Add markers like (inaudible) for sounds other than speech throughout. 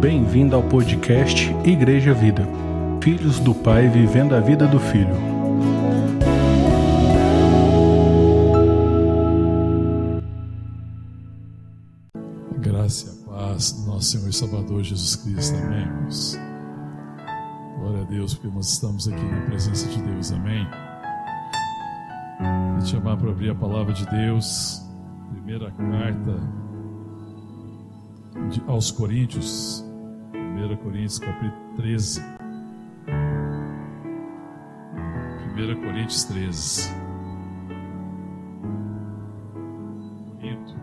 Bem-vindo ao podcast Igreja Vida. Filhos do Pai vivendo a vida do Filho. Graça e a paz do nosso Senhor e Salvador Jesus Cristo. Amém. Glória a Deus, porque nós estamos aqui na presença de Deus. Amém. Vou te chamar para abrir a palavra de Deus. Primeira carta de, aos Coríntios. 1 Coríntios, capítulo 13. 1 Coríntios 13. Bonito.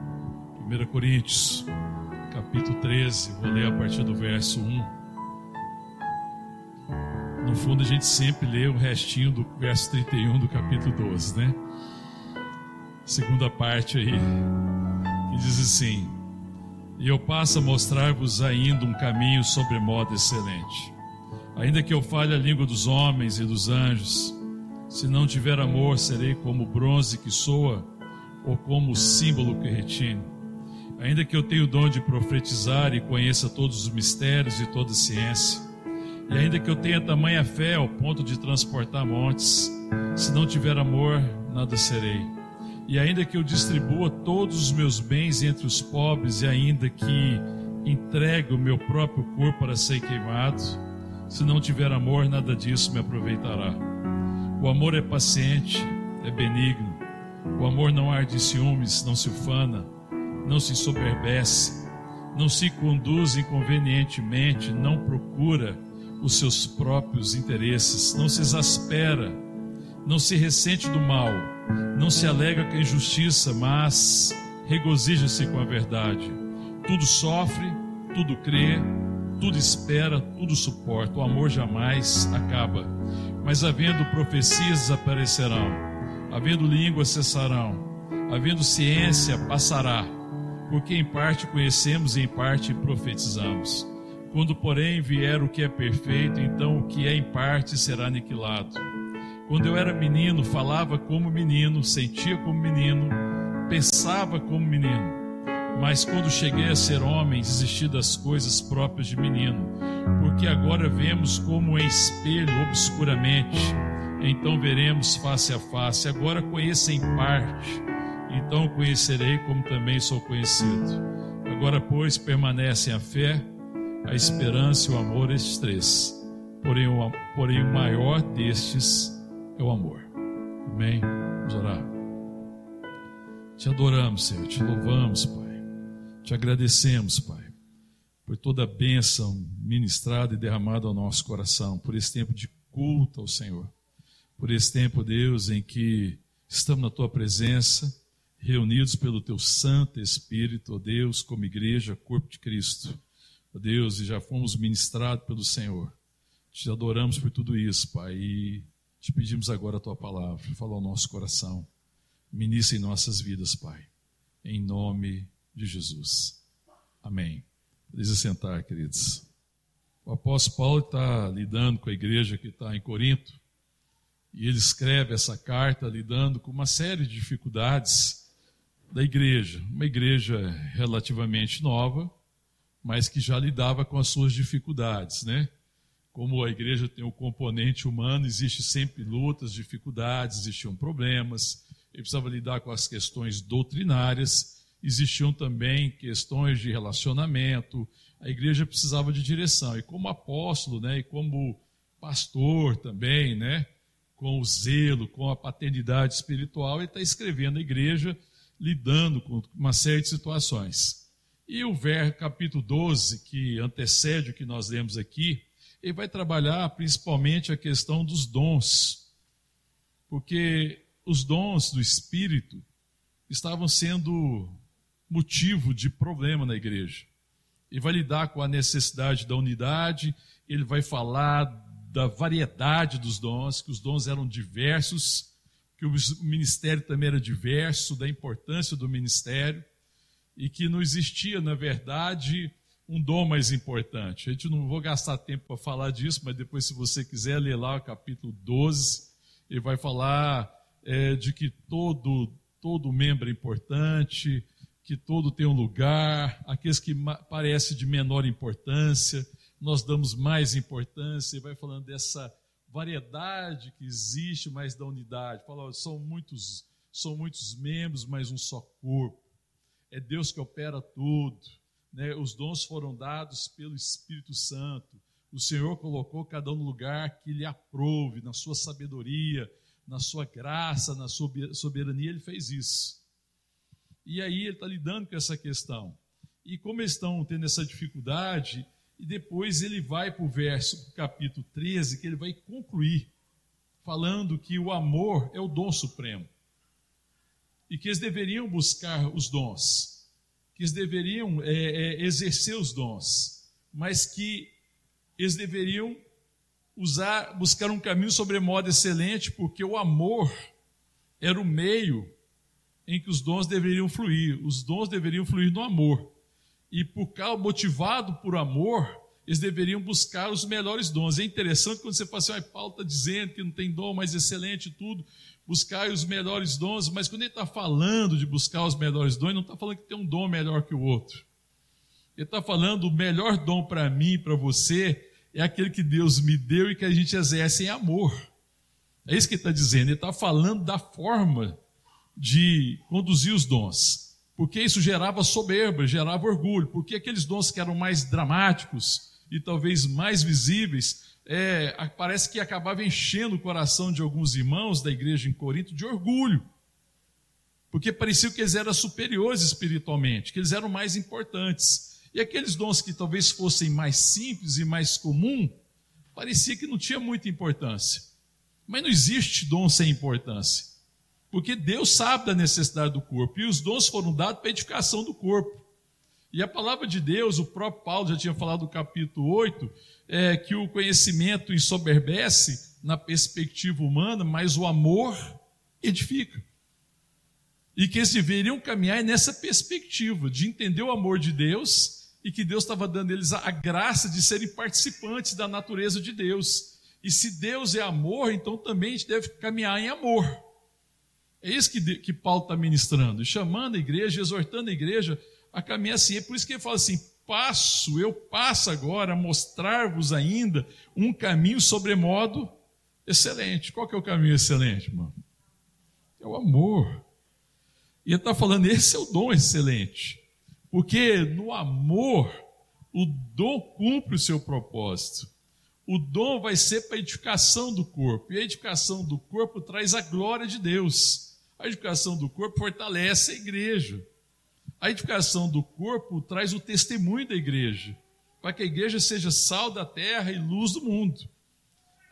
1 Coríntios, capítulo 13. Vou ler a partir do verso 1. No fundo, a gente sempre lê o restinho do verso 31 do capítulo 12, né? Segunda parte aí, que diz assim: E eu passo a mostrar-vos ainda um caminho sobremodo excelente. Ainda que eu fale a língua dos homens e dos anjos, se não tiver amor, serei como bronze que soa ou como símbolo que retine. Ainda que eu tenha o dom de profetizar e conheça todos os mistérios e toda a ciência, e ainda que eu tenha tamanha fé ao ponto de transportar montes, se não tiver amor, nada serei. E ainda que eu distribua todos os meus bens entre os pobres, e ainda que entregue o meu próprio corpo para ser queimado, se não tiver amor, nada disso me aproveitará. O amor é paciente, é benigno. O amor não arde em ciúmes, não se ufana, não se soberbece, não se conduz inconvenientemente, não procura os seus próprios interesses, não se exaspera, não se ressente do mal, não se alega com a injustiça, mas regozija-se com a verdade. Tudo sofre, tudo crê, tudo espera, tudo suporta. O amor jamais acaba. Mas havendo profecias desaparecerão, havendo línguas cessarão, havendo ciência passará, porque em parte conhecemos e em parte profetizamos. Quando, porém, vier o que é perfeito, então o que é em parte será aniquilado. Quando eu era menino, falava como menino, sentia como menino, pensava como menino. Mas quando cheguei a ser homem, desisti das coisas próprias de menino, porque agora vemos como em espelho, obscuramente. Então veremos face a face. Agora conheço em parte, então conhecerei como também sou conhecido. Agora, pois, permanecem a fé, a esperança e o amor, estes três. Porém o, porém, o maior destes é o amor. Amém? Vamos orar. Te adoramos, Senhor, te louvamos, Pai. Te agradecemos, Pai, por toda a bênção ministrada e derramada ao nosso coração, por esse tempo de culto ao Senhor, por esse tempo, Deus, em que estamos na Tua presença, reunidos pelo Teu Santo Espírito, ó Deus, como igreja, corpo de Cristo. Ó Deus, e já fomos ministrados pelo Senhor. Te adoramos por tudo isso, Pai, e te pedimos agora a tua palavra, fala ao nosso coração, ministra em nossas vidas, Pai, em nome de Jesus. Amém. Podem sentar, queridos. O apóstolo Paulo está lidando com a igreja que está em Corinto, e ele escreve essa carta lidando com uma série de dificuldades da igreja, uma igreja relativamente nova, mas que já lidava com as suas dificuldades, né? Como a igreja tem o componente humano, existe sempre lutas, dificuldades, existiam problemas, ele precisava lidar com as questões doutrinárias, existiam também questões de relacionamento, a igreja precisava de direção, e como apóstolo, né, e como pastor também, né, com o zelo, com a paternidade espiritual, ele está escrevendo a igreja, lidando com uma série de situações. E o ver, capítulo 12, que antecede o que nós lemos aqui, ele vai trabalhar principalmente a questão dos dons, porque os dons do Espírito estavam sendo motivo de problema na igreja. Ele vai lidar com a necessidade da unidade, ele vai falar da variedade dos dons, que os dons eram diversos, que o ministério também era diverso, da importância do ministério, e que não existia, na verdade, um dom mais importante. A gente não vou gastar tempo para falar disso, mas depois, se você quiser ler lá o capítulo 12, ele vai falar é, de que todo, todo membro é importante, que todo tem um lugar, aqueles que parecem de menor importância, nós damos mais importância, e vai falando dessa variedade que existe, mas da unidade. Fala, são muitos, são muitos membros, mas um só corpo. É Deus que opera tudo. Né? Os dons foram dados pelo Espírito Santo. O Senhor colocou cada um no lugar que lhe aprove, na sua sabedoria, na sua graça, na sua soberania, ele fez isso. E aí ele está lidando com essa questão. E como eles estão tendo essa dificuldade, e depois ele vai para o verso, capítulo 13, que ele vai concluir, falando que o amor é o dom supremo. E que eles deveriam buscar os dons, que eles deveriam é, é, exercer os dons, mas que eles deveriam usar, buscar um caminho sobremodo excelente, porque o amor era o meio em que os dons deveriam fluir. Os dons deveriam fluir no amor. E por causa, motivado por amor, eles deveriam buscar os melhores dons. É interessante quando você fala assim, ah, Paulo está dizendo que não tem dom mais excelente tudo, buscar os melhores dons, mas quando ele está falando de buscar os melhores dons, não está falando que tem um dom melhor que o outro. Ele está falando o melhor dom para mim, para você, é aquele que Deus me deu e que a gente exerce em amor. É isso que ele está dizendo. Ele está falando da forma de conduzir os dons. Porque isso gerava soberba, gerava orgulho. Porque aqueles dons que eram mais dramáticos e talvez mais visíveis, é, parece que acabava enchendo o coração de alguns irmãos da igreja em Corinto de orgulho. Porque parecia que eles eram superiores espiritualmente, que eles eram mais importantes. E aqueles dons que talvez fossem mais simples e mais comum, parecia que não tinha muita importância. Mas não existe dom sem importância. Porque Deus sabe da necessidade do corpo. E os dons foram dados para a edificação do corpo. E a palavra de Deus, o próprio Paulo já tinha falado no capítulo 8, é, que o conhecimento ensoberbece na perspectiva humana, mas o amor edifica. E que eles deveriam caminhar nessa perspectiva de entender o amor de Deus e que Deus estava dando eles a graça de serem participantes da natureza de Deus. E se Deus é amor, então também a gente deve caminhar em amor. É isso que, que Paulo está ministrando, chamando a igreja, exortando a igreja a caminhar assim. É por isso que ele fala assim: passo, eu passo agora a mostrar-vos ainda um caminho sobremodo excelente. Qual que é o caminho excelente, irmão? É o amor. E ele está falando, esse é o dom excelente. Porque no amor, o dom cumpre o seu propósito. O dom vai ser para a edificação do corpo. E a edificação do corpo traz a glória de Deus. A edificação do corpo fortalece a igreja. A edificação do corpo traz o testemunho da igreja, para que a igreja seja sal da terra e luz do mundo.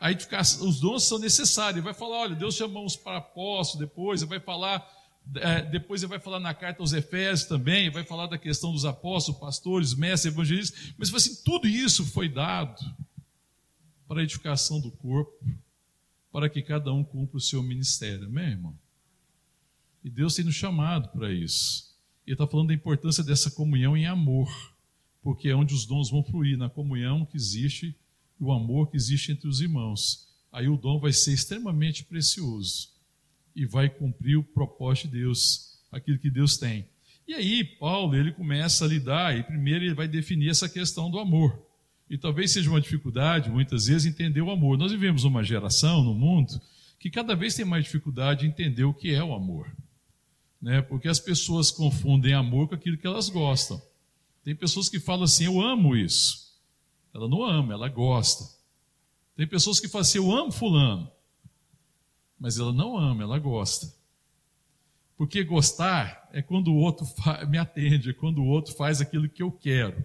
A edificação, os dons são necessários. Ele vai falar, olha, Deus chamou uns para apóstolos depois, ele vai falar é, depois ele vai falar na carta aos Efésios também, vai falar da questão dos apóstolos, pastores, mestres, evangelistas, mas assim, tudo isso foi dado para a edificação do corpo, para que cada um cumpra o seu ministério, amém, irmão? E Deus tem nos chamado para isso. E está falando da importância dessa comunhão em amor, porque é onde os dons vão fluir, na comunhão que existe o amor que existe entre os irmãos. Aí o dom vai ser extremamente precioso e vai cumprir o propósito de Deus, aquilo que Deus tem. E aí, Paulo, ele começa a lidar, e primeiro ele vai definir essa questão do amor. E talvez seja uma dificuldade, muitas vezes, entender o amor. Nós vivemos uma geração no mundo que cada vez tem mais dificuldade de entender o que é o amor. Né? Porque as pessoas confundem amor com aquilo que elas gostam. Tem pessoas que falam assim: Eu amo isso. Ela não ama, ela gosta. Tem pessoas que falam assim: Eu amo Fulano mas ela não ama, ela gosta. Porque gostar é quando o outro (laughs) me atende, é quando o outro faz aquilo que eu quero.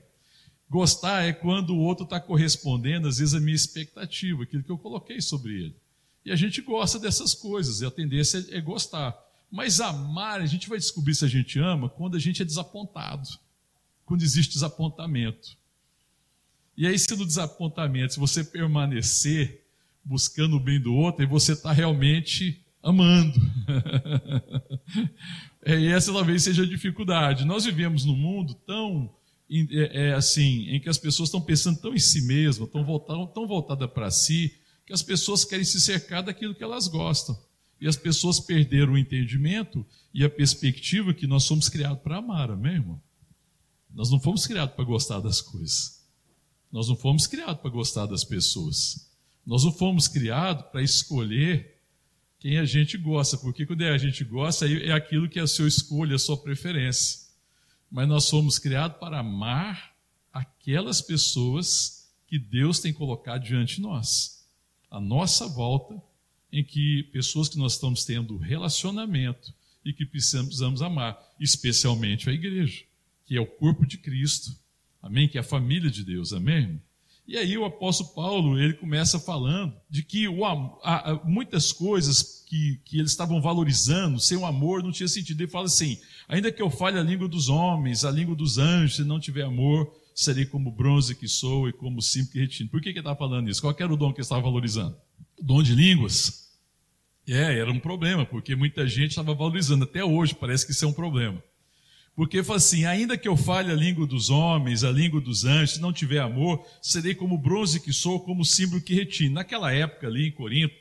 Gostar é quando o outro está correspondendo, às vezes, à minha expectativa, aquilo que eu coloquei sobre ele. E a gente gosta dessas coisas, e a tendência é gostar. Mas amar, a gente vai descobrir se a gente ama quando a gente é desapontado, quando existe desapontamento. E aí, se no desapontamento, se você permanecer, buscando o bem do outro, e você está realmente amando. (laughs) é, e essa talvez seja a dificuldade. Nós vivemos num mundo tão é, é, assim, em que as pessoas estão pensando tão em si mesmas, tão, voltadas para si, que as pessoas querem se cercar daquilo que elas gostam. E as pessoas perderam o entendimento e a perspectiva que nós somos criados para amar, amém, irmão? Nós não fomos criados para gostar das coisas. Nós não fomos criados para gostar das pessoas. Nós não fomos criados para escolher quem a gente gosta, porque quando é a gente gosta, é aquilo que é a sua escolha, a sua preferência. Mas nós fomos criados para amar aquelas pessoas que Deus tem colocado diante de nós. A nossa volta, em que pessoas que nós estamos tendo relacionamento e que precisamos amar, especialmente a igreja, que é o corpo de Cristo, amém? Que é a família de Deus, amém? E aí o apóstolo Paulo, ele começa falando de que o, a, a, muitas coisas que, que eles estavam valorizando, sem o amor, não tinha sentido. Ele fala assim, ainda que eu fale a língua dos homens, a língua dos anjos, se não tiver amor, serei como bronze que sou e como simples que retino. Por que, que ele estava falando isso? Qual era o dom que ele estava valorizando? Dom de línguas. É, era um problema, porque muita gente estava valorizando. Até hoje parece que isso é um problema. Porque fala assim: ainda que eu fale a língua dos homens, a língua dos anjos, se não tiver amor, serei como bronze que sou, como símbolo que retine. Naquela época ali em Corinto,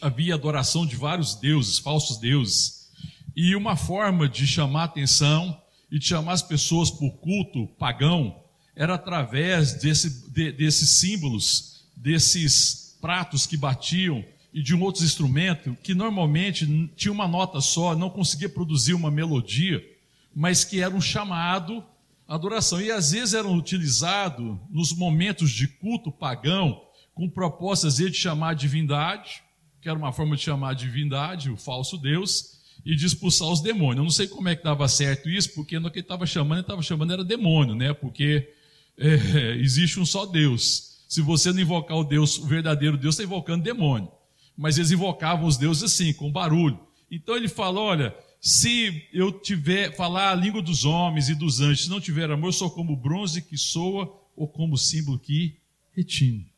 havia adoração de vários deuses, falsos deuses. E uma forma de chamar atenção e de chamar as pessoas para o culto pagão era através desse, de, desses símbolos, desses pratos que batiam e de um outro instrumento que normalmente tinha uma nota só, não conseguia produzir uma melodia mas que era um chamado à adoração. E às vezes eram utilizados nos momentos de culto pagão, com propostas de chamar a divindade, que era uma forma de chamar a divindade, o falso Deus, e de expulsar os demônios. Eu não sei como é que dava certo isso, porque no que ele estava chamando, ele estava chamando era demônio, né? Porque (laughs) é, existe um só Deus. Se você não invocar o Deus, o verdadeiro Deus, está invocando demônio. Mas eles invocavam os deuses assim, com barulho. Então ele fala: olha, se eu tiver falar a língua dos homens e dos anjos, se não tiver amor, sou como bronze que soa ou como símbolo que retine.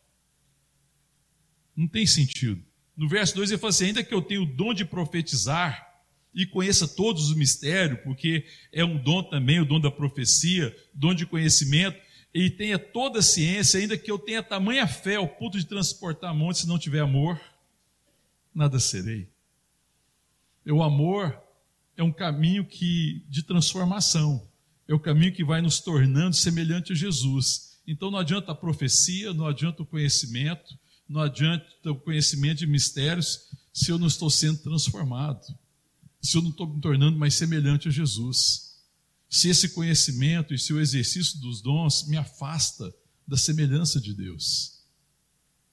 Não tem sentido. No verso 2 ele fala assim: ainda que eu tenha o dom de profetizar e conheça todos os mistérios, porque é um dom também, o dom da profecia, dom de conhecimento, e tenha toda a ciência, ainda que eu tenha tamanha fé ao ponto de transportar montes, se não tiver amor, nada serei. O amor é um caminho que de transformação, é o caminho que vai nos tornando semelhante a Jesus. Então não adianta a profecia, não adianta o conhecimento, não adianta o conhecimento de mistérios se eu não estou sendo transformado, se eu não estou me tornando mais semelhante a Jesus. Se esse conhecimento e se o exercício dos dons me afasta da semelhança de Deus,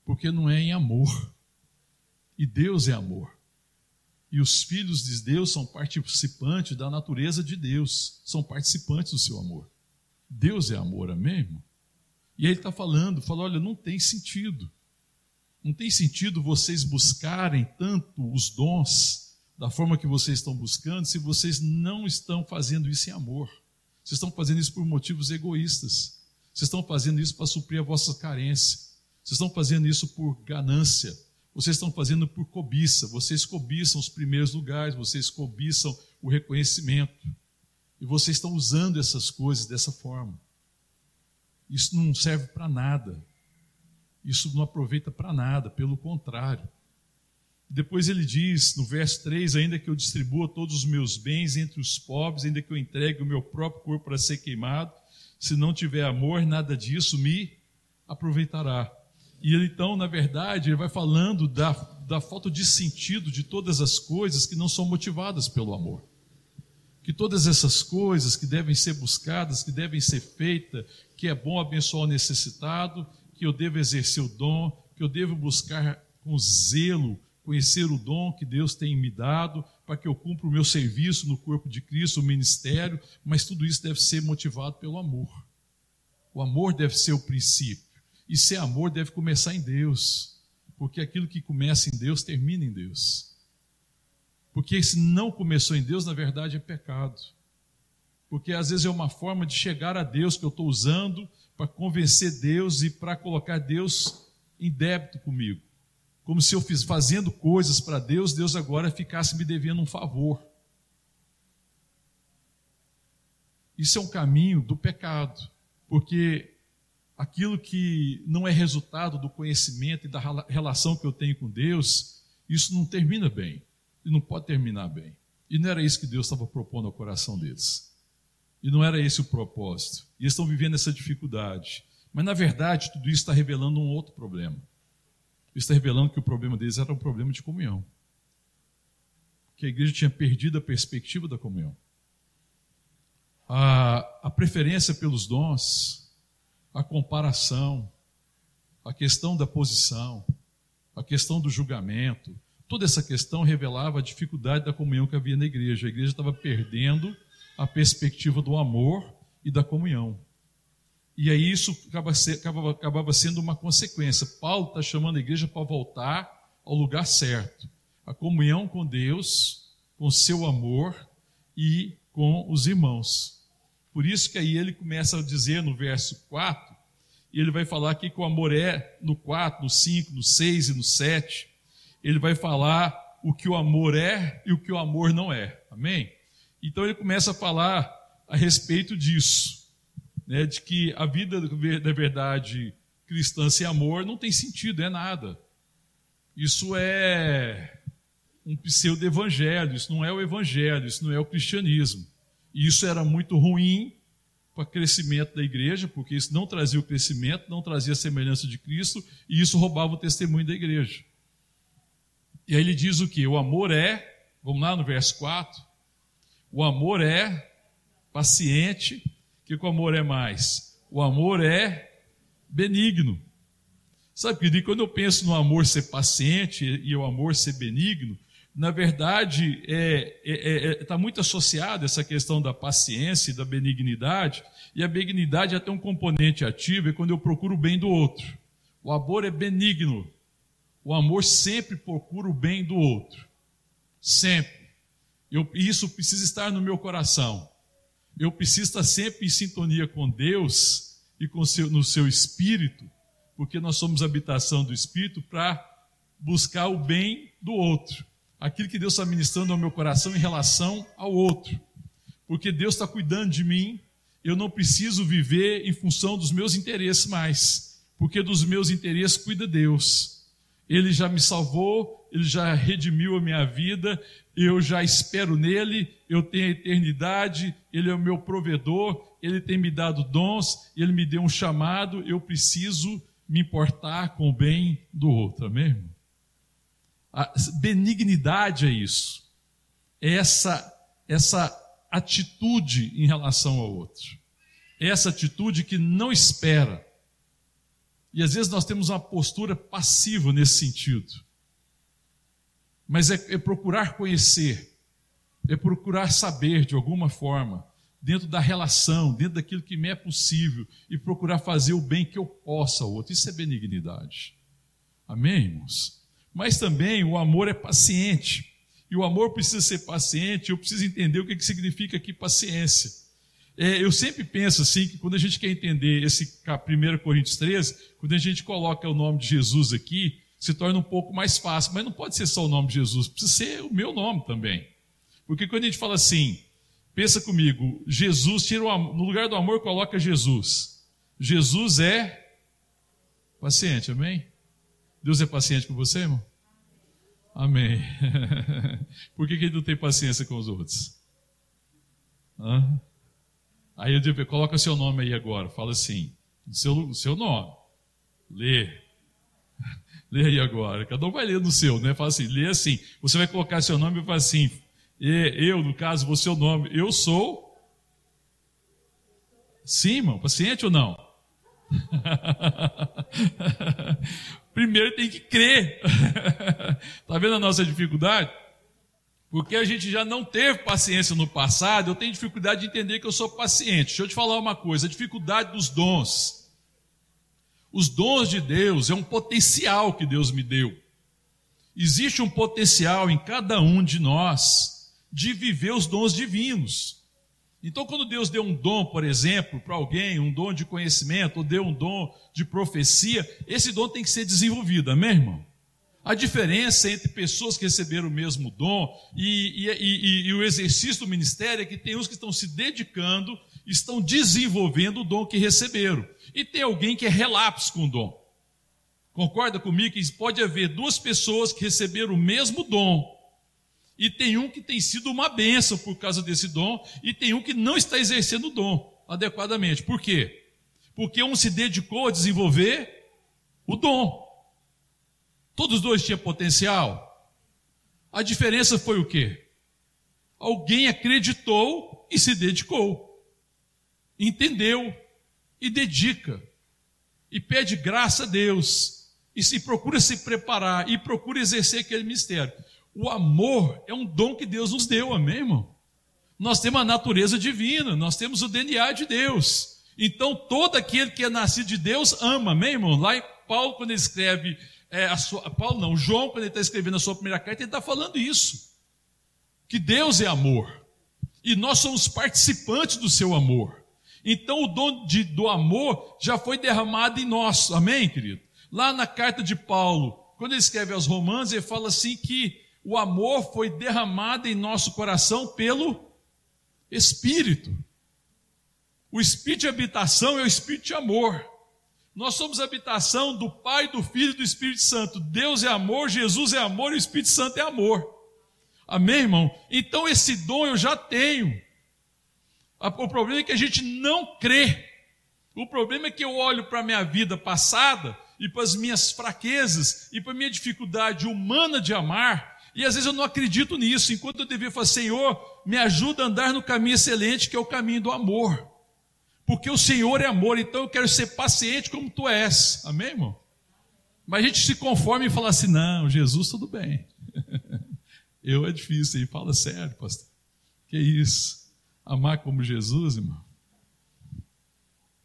porque não é em amor, e Deus é amor. E os filhos de Deus são participantes da natureza de Deus, são participantes do seu amor. Deus é amor, amém, irmão? E ele está falando, fala, olha, não tem sentido. Não tem sentido vocês buscarem tanto os dons da forma que vocês estão buscando, se vocês não estão fazendo isso em amor. Vocês estão fazendo isso por motivos egoístas. Vocês estão fazendo isso para suprir a vossa carência. Vocês estão fazendo isso por ganância vocês estão fazendo por cobiça, vocês cobiçam os primeiros lugares, vocês cobiçam o reconhecimento. E vocês estão usando essas coisas dessa forma. Isso não serve para nada. Isso não aproveita para nada, pelo contrário. Depois ele diz, no verso 3, ainda que eu distribua todos os meus bens entre os pobres, ainda que eu entregue o meu próprio corpo para ser queimado, se não tiver amor, nada disso me aproveitará. E ele, então, na verdade, ele vai falando da, da falta de sentido de todas as coisas que não são motivadas pelo amor. Que todas essas coisas que devem ser buscadas, que devem ser feitas, que é bom abençoar o necessitado, que eu devo exercer o dom, que eu devo buscar com zelo conhecer o dom que Deus tem me dado, para que eu cumpra o meu serviço no corpo de Cristo, o ministério, mas tudo isso deve ser motivado pelo amor. O amor deve ser o princípio. E ser amor deve começar em Deus, porque aquilo que começa em Deus termina em Deus. Porque se não começou em Deus, na verdade é pecado. Porque às vezes é uma forma de chegar a Deus que eu estou usando para convencer Deus e para colocar Deus em débito comigo. Como se eu fiz fazendo coisas para Deus, Deus agora ficasse me devendo um favor. Isso é um caminho do pecado, porque aquilo que não é resultado do conhecimento e da relação que eu tenho com Deus, isso não termina bem. E não pode terminar bem. E não era isso que Deus estava propondo ao coração deles. E não era esse o propósito. E eles estão vivendo essa dificuldade. Mas, na verdade, tudo isso está revelando um outro problema. Está revelando que o problema deles era um problema de comunhão. Que a igreja tinha perdido a perspectiva da comunhão. A, a preferência pelos dons, a comparação, a questão da posição, a questão do julgamento, toda essa questão revelava a dificuldade da comunhão que havia na igreja. A igreja estava perdendo a perspectiva do amor e da comunhão. E aí isso acabava, acabava sendo uma consequência. Paulo está chamando a igreja para voltar ao lugar certo. A comunhão com Deus, com seu amor e com os irmãos. Por isso que aí ele começa a dizer no verso 4, e ele vai falar aqui que o amor é no 4, no 5, no 6 e no 7. Ele vai falar o que o amor é e o que o amor não é. Amém? Então ele começa a falar a respeito disso, né, de que a vida da verdade cristã sem amor não tem sentido, é nada. Isso é um pseudo-evangelho, isso não é o evangelho, isso não é o cristianismo. E isso era muito ruim para o crescimento da igreja, porque isso não trazia o crescimento, não trazia a semelhança de Cristo, e isso roubava o testemunho da igreja. E aí ele diz o que? O amor é, vamos lá no verso 4, o amor é paciente, que o amor é mais? O amor é benigno. Sabe, querido, quando eu penso no amor ser paciente e o amor ser benigno, na verdade, está é, é, é, tá muito associada essa questão da paciência e da benignidade, e a benignidade é até um componente ativo, é quando eu procuro o bem do outro. O amor é benigno. O amor sempre procura o bem do outro. Sempre. Eu, isso precisa estar no meu coração. Eu preciso estar sempre em sintonia com Deus e com seu, no seu espírito, porque nós somos habitação do espírito para buscar o bem do outro aquilo que Deus está ministrando ao meu coração em relação ao outro. Porque Deus está cuidando de mim, eu não preciso viver em função dos meus interesses mais, porque dos meus interesses cuida Deus. Ele já me salvou, ele já redimiu a minha vida, eu já espero nele, eu tenho a eternidade, ele é o meu provedor, ele tem me dado dons, ele me deu um chamado, eu preciso me importar com o bem do outro? Irmão? A benignidade é isso. É essa, essa atitude em relação ao outro. É essa atitude que não espera. E às vezes nós temos uma postura passiva nesse sentido. Mas é, é procurar conhecer, é procurar saber de alguma forma, dentro da relação, dentro daquilo que me é possível, e procurar fazer o bem que eu possa ao outro. Isso é benignidade. Amém, irmãos? Mas também o amor é paciente. E o amor precisa ser paciente, eu preciso entender o que, que significa aqui paciência. É, eu sempre penso assim, que quando a gente quer entender esse 1 Coríntios 13, quando a gente coloca o nome de Jesus aqui, se torna um pouco mais fácil. Mas não pode ser só o nome de Jesus, precisa ser o meu nome também. Porque quando a gente fala assim, pensa comigo, Jesus, tira o, no lugar do amor, coloca Jesus. Jesus é paciente, amém? Deus é paciente com você, irmão? Amém. (laughs) Por que, que ele não tem paciência com os outros? Hã? Aí eu digo, coloca seu nome aí agora, fala assim, seu, seu nome, lê. Lê aí agora, cada um vai ler no seu, né? Fala assim, lê assim. Você vai colocar seu nome e fala assim, eu, no caso, vou seu nome, eu sou. Sim, irmão, paciente ou não? (laughs) primeiro tem que crer. Está (laughs) vendo a nossa dificuldade? Porque a gente já não teve paciência no passado, eu tenho dificuldade de entender que eu sou paciente. Deixa eu te falar uma coisa: a dificuldade dos dons. Os dons de Deus é um potencial que Deus me deu. Existe um potencial em cada um de nós de viver os dons divinos. Então, quando Deus deu um dom, por exemplo, para alguém, um dom de conhecimento, ou deu um dom de profecia, esse dom tem que ser desenvolvido, amém, irmão? A diferença entre pessoas que receberam o mesmo dom e, e, e, e o exercício do ministério é que tem uns que estão se dedicando, estão desenvolvendo o dom que receberam, e tem alguém que é relapso com o dom. Concorda comigo que pode haver duas pessoas que receberam o mesmo dom, e tem um que tem sido uma bênção por causa desse dom, e tem um que não está exercendo o dom adequadamente. Por quê? Porque um se dedicou a desenvolver o dom. Todos os dois tinham potencial. A diferença foi o quê? Alguém acreditou e se dedicou. Entendeu e dedica. E pede graça a Deus. E se procura se preparar e procura exercer aquele mistério. O amor é um dom que Deus nos deu, amém, irmão? Nós temos a natureza divina, nós temos o DNA de Deus. Então, todo aquele que é nascido de Deus ama, amém, irmão? Lá em Paulo, quando ele escreve, é, sua, Paulo não, João, quando ele está escrevendo a sua primeira carta, ele está falando isso. Que Deus é amor. E nós somos participantes do seu amor. Então, o dom de, do amor já foi derramado em nós, amém, querido? Lá na carta de Paulo, quando ele escreve aos Romanos, ele fala assim que o amor foi derramado em nosso coração pelo Espírito. O Espírito de habitação é o Espírito de amor. Nós somos habitação do Pai, do Filho e do Espírito Santo. Deus é amor, Jesus é amor e o Espírito Santo é amor. Amém, irmão? Então esse dom eu já tenho. O problema é que a gente não crê. O problema é que eu olho para a minha vida passada e para as minhas fraquezas e para a minha dificuldade humana de amar e às vezes eu não acredito nisso, enquanto eu devia falar, Senhor, me ajuda a andar no caminho excelente, que é o caminho do amor. Porque o Senhor é amor, então eu quero ser paciente como tu és. Amém, irmão? Mas a gente se conforma e fala assim: não, Jesus, tudo bem. (laughs) eu é difícil, e fala sério, pastor. Que isso? Amar como Jesus, irmão?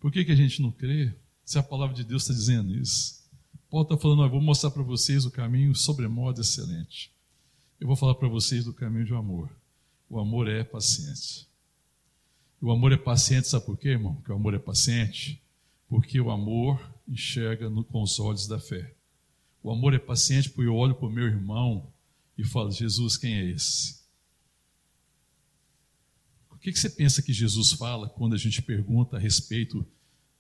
Por que, que a gente não crê? Se a palavra de Deus está dizendo isso. Paulo está falando, eu vou mostrar para vocês o caminho sobremodo excelente. Eu vou falar para vocês do caminho do amor. O amor é paciente. O amor é paciente, sabe por quê, irmão? Porque o amor é paciente. Porque o amor enxerga no, com os olhos da fé. O amor é paciente porque eu olho para o meu irmão e falo: Jesus, quem é esse? Que, que você pensa que Jesus fala quando a gente pergunta a respeito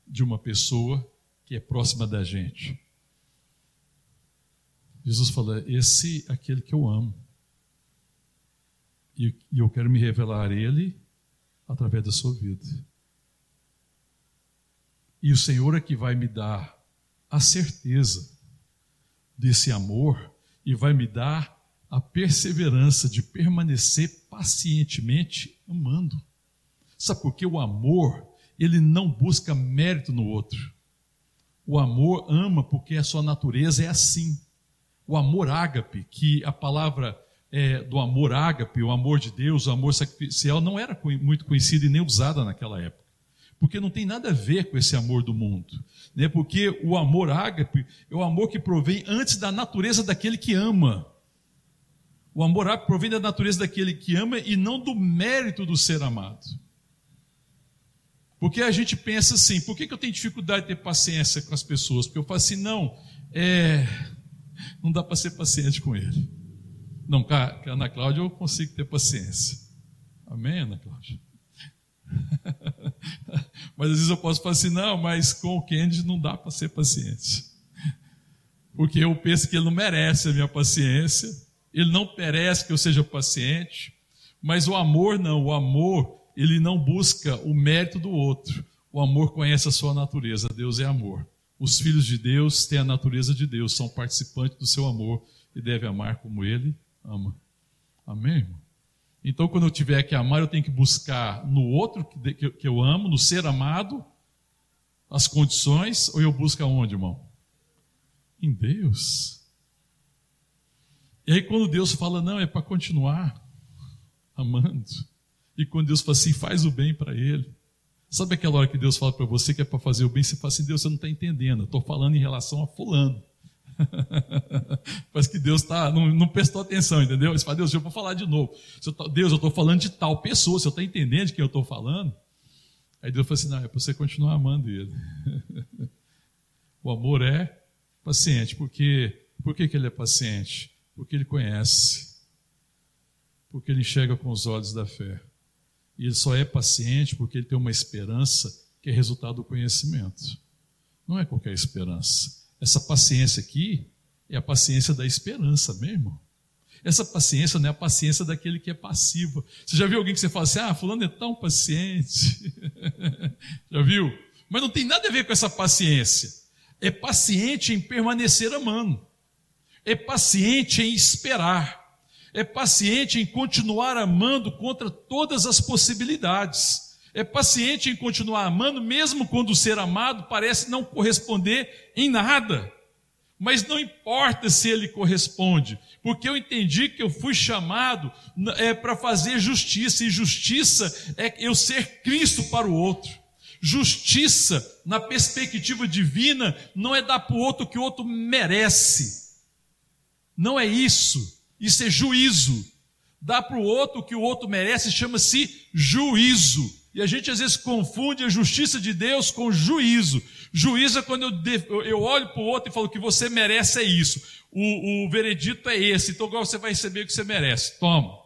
de uma pessoa que é próxima da gente? Jesus fala: Esse é aquele que eu amo. E, e eu quero me revelar a Ele através da sua vida. E o Senhor é que vai me dar a certeza desse amor e vai me dar a perseverança de permanecer pacientemente amando. Sabe por quê? O amor, ele não busca mérito no outro. O amor ama porque a sua natureza é assim. O amor ágape, que a palavra é, do amor ágape, o amor de Deus, o amor sacrificial, não era muito conhecida e nem usada naquela época. Porque não tem nada a ver com esse amor do mundo. Né? Porque o amor ágape é o amor que provém antes da natureza daquele que ama. O amor ágape provém da natureza daquele que ama e não do mérito do ser amado. Porque a gente pensa assim, por que, eu tenho dificuldade de ter paciência com as pessoas? Porque eu falo assim, não, é, não dá para ser paciente com ele. Não, com a, com a Ana Cláudia eu consigo ter paciência. Amém, Ana Cláudia? (laughs) mas às vezes eu posso falar assim, não, mas com o Kennedy não dá para ser paciente. Porque eu penso que ele não merece a minha paciência, ele não merece que eu seja paciente, mas o amor não, o amor, ele não busca o mérito do outro. O amor conhece a sua natureza, Deus é amor. Os filhos de Deus têm a natureza de Deus, são participantes do seu amor e devem amar como ele ama. Amém, irmão? Então, quando eu tiver que amar, eu tenho que buscar no outro que eu amo, no ser amado, as condições, ou eu busco aonde, irmão? Em Deus. E aí, quando Deus fala, não, é para continuar amando. E quando Deus fala assim, faz o bem para ele. Sabe aquela hora que Deus fala para você que é para fazer o bem? Você fala assim, Deus, você não está entendendo. Eu estou falando em relação a fulano. (laughs) Parece que Deus tá, não, não, prestou atenção, entendeu? Ele fala, Deus, eu vou falar de novo. Deus, eu estou falando de tal pessoa, você está entendendo de quem eu estou falando? Aí Deus falou assim: não, é para você continuar amando ele. (laughs) o amor é paciente, porque por que, que ele é paciente? Porque ele conhece, porque ele enxerga com os olhos da fé. E ele só é paciente porque ele tem uma esperança que é resultado do conhecimento. Não é qualquer esperança essa paciência aqui é a paciência da esperança mesmo. Essa paciência não é a paciência daquele que é passivo. Você já viu alguém que você fala assim, ah, fulano é tão paciente. (laughs) já viu? Mas não tem nada a ver com essa paciência. É paciente em permanecer amando. É paciente em esperar. É paciente em continuar amando contra todas as possibilidades. É paciente em continuar amando, mesmo quando o ser amado parece não corresponder em nada. Mas não importa se ele corresponde, porque eu entendi que eu fui chamado é, para fazer justiça, e justiça é eu ser Cristo para o outro. Justiça, na perspectiva divina, não é dar para o outro o que o outro merece. Não é isso. Isso é juízo. Dar para o outro o que o outro merece chama-se juízo. E a gente às vezes confunde a justiça de Deus com juízo. Juízo é quando eu, eu olho para o outro e falo que você merece é isso. O, o veredito é esse, então agora você vai receber o que você merece. Toma.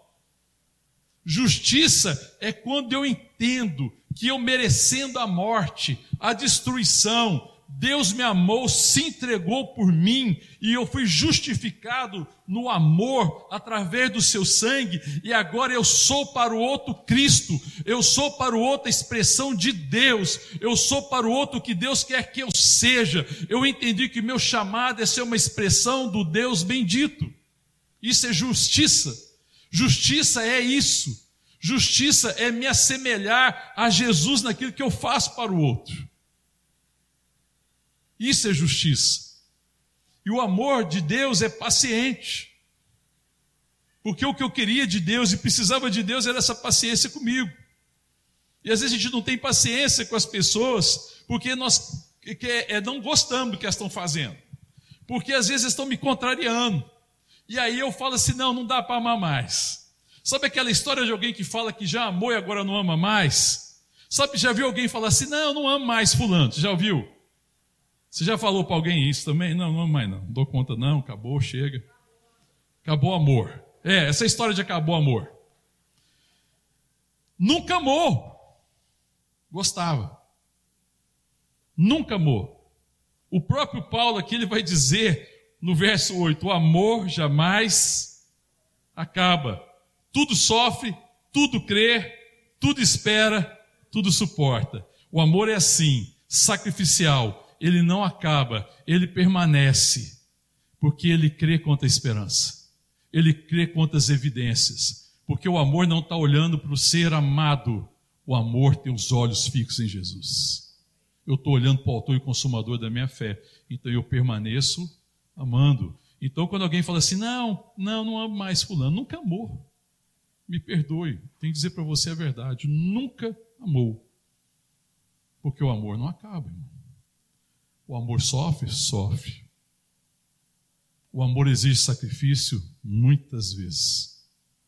Justiça é quando eu entendo que eu merecendo a morte, a destruição, Deus me amou, se entregou por mim e eu fui justificado no amor através do seu sangue e agora eu sou para o outro Cristo, eu sou para o outro a expressão de Deus, eu sou para o outro que Deus quer que eu seja. Eu entendi que meu chamado é ser uma expressão do Deus bendito. Isso é justiça. Justiça é isso. Justiça é me assemelhar a Jesus naquilo que eu faço para o outro. Isso é justiça. E o amor de Deus é paciente. Porque o que eu queria de Deus e precisava de Deus era essa paciência comigo. E às vezes a gente não tem paciência com as pessoas porque nós é, é, não gostamos do que elas estão fazendo. Porque às vezes estão me contrariando. E aí eu falo assim: não, não dá para amar mais. Sabe aquela história de alguém que fala que já amou e agora não ama mais? Sabe, já viu alguém falar assim: não, não amo mais Fulano? Já ouviu? Você já falou para alguém isso também? Não, não, mãe, não. Não dou conta, não. Acabou, chega. Acabou o amor. É, essa história de acabou o amor. Nunca amou. Gostava. Nunca amou. O próprio Paulo aqui ele vai dizer no verso 8: o amor jamais acaba. Tudo sofre, tudo crê, tudo espera, tudo suporta. O amor é assim, sacrificial, ele não acaba, ele permanece, porque ele crê contra a esperança, ele crê contra as evidências, porque o amor não está olhando para o ser amado, o amor tem os olhos fixos em Jesus. Eu estou olhando para o autor e consumador da minha fé, então eu permaneço amando. Então, quando alguém fala assim, não, não, não amo mais Fulano, nunca amou. Me perdoe, tenho que dizer para você a verdade, nunca amou. Porque o amor não acaba, irmão. O amor sofre? Sofre. O amor exige sacrifício? Muitas vezes.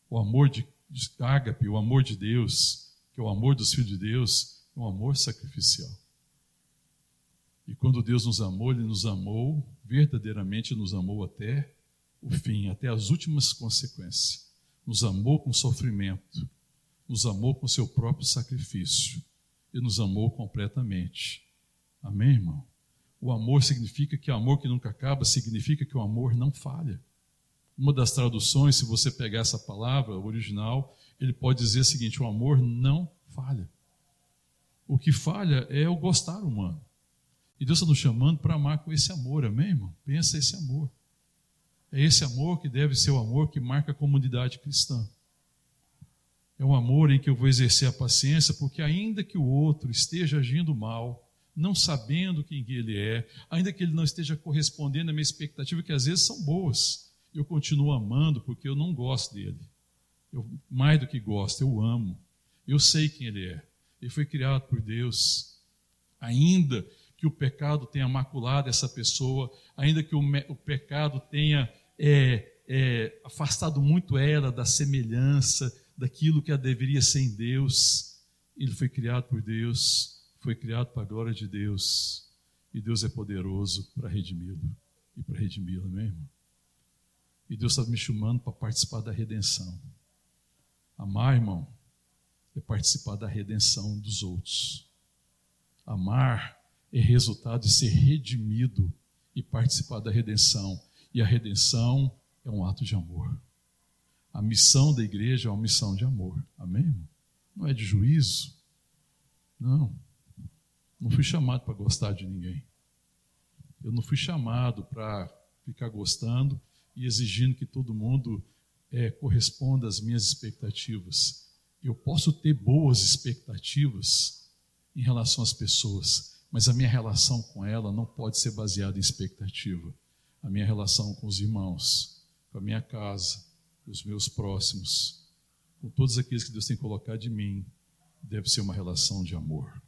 O amor de, de ágape, o amor de Deus, que é o amor dos filhos de Deus, é um amor sacrificial. E quando Deus nos amou, Ele nos amou, verdadeiramente nos amou até o fim, até as últimas consequências. Nos amou com sofrimento, nos amou com seu próprio sacrifício e nos amou completamente. Amém, irmão? O amor significa que o amor que nunca acaba significa que o amor não falha. Uma das traduções, se você pegar essa palavra original, ele pode dizer o seguinte: o amor não falha. O que falha é o gostar humano. E Deus está nos chamando para amar com esse amor, amém, irmão? Pensa esse amor. É esse amor que deve ser o amor que marca a comunidade cristã. É um amor em que eu vou exercer a paciência, porque ainda que o outro esteja agindo mal, não sabendo quem ele é, ainda que ele não esteja correspondendo à minha expectativa, que às vezes são boas. Eu continuo amando porque eu não gosto dele. Eu, mais do que gosto, eu amo. Eu sei quem ele é. Ele foi criado por Deus. Ainda que o pecado tenha maculado essa pessoa, ainda que o, o pecado tenha é, é, afastado muito ela da semelhança, daquilo que ela deveria ser em Deus, ele foi criado por Deus foi criado para a glória de Deus e Deus é poderoso para redimi-lo e para redimi-lo, amém, irmão? E Deus está me chamando para participar da redenção. Amar, irmão, é participar da redenção dos outros. Amar é resultado de ser redimido e participar da redenção. E a redenção é um ato de amor. A missão da igreja é uma missão de amor. Amém? Não é de juízo. Não. Não fui chamado para gostar de ninguém. Eu não fui chamado para ficar gostando e exigindo que todo mundo é, corresponda às minhas expectativas. Eu posso ter boas expectativas em relação às pessoas, mas a minha relação com ela não pode ser baseada em expectativa. A minha relação com os irmãos, com a minha casa, com os meus próximos, com todos aqueles que Deus tem colocado de mim, deve ser uma relação de amor.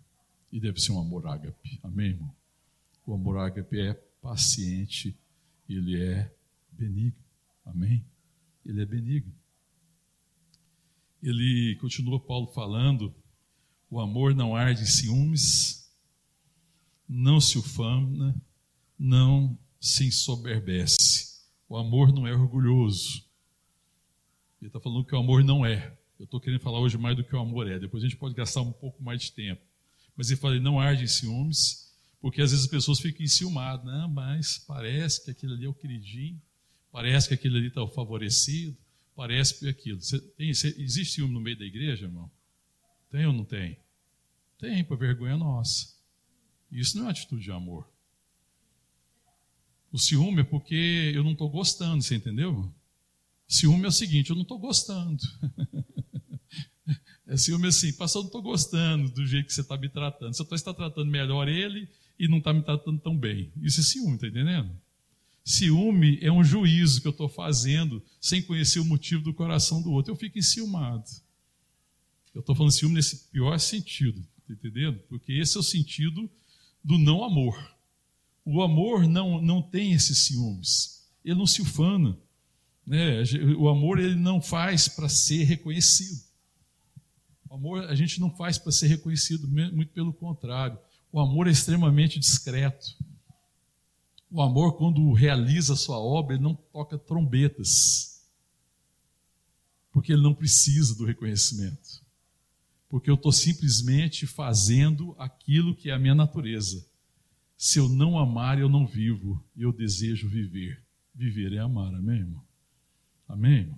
E deve ser um amor ágape. Amém, irmão? O amor ágape é paciente, ele é benigno. Amém? Ele é benigno. Ele continua Paulo falando: o amor não arde em ciúmes, não se ufana, não se ensoberbece. O amor não é orgulhoso. Ele está falando que o amor não é. Eu estou querendo falar hoje mais do que o amor é. Depois a gente pode gastar um pouco mais de tempo. Mas ele fala: não arde em ciúmes, porque às vezes as pessoas ficam enciumadas. Não, mas parece que aquele ali é o queridinho, parece que aquele ali está favorecido, parece que aquilo. Você tem, você, existe ciúme no meio da igreja, irmão? Tem ou não tem? Tem, por vergonha nossa. Isso não é atitude de amor. O ciúme é porque eu não estou gostando, você entendeu? Ciúme é o seguinte, eu não estou gostando. (laughs) é ciúme assim, pastor, não estou gostando do jeito que você está me tratando. Você está tratando melhor ele e não está me tratando tão bem. Isso é ciúme, está entendendo? Ciúme é um juízo que eu estou fazendo sem conhecer o motivo do coração do outro. Eu fico enciumado. Eu estou falando ciúme nesse pior sentido, está entendendo? Porque esse é o sentido do não amor. O amor não, não tem esses ciúmes. Ele não se ufana. Né? O amor ele não faz para ser reconhecido. O amor a gente não faz para ser reconhecido, muito pelo contrário. O amor é extremamente discreto. O amor, quando realiza a sua obra, ele não toca trombetas. Porque ele não precisa do reconhecimento. Porque eu estou simplesmente fazendo aquilo que é a minha natureza. Se eu não amar, eu não vivo. Eu desejo viver. Viver é amar, amém, irmão? Amém?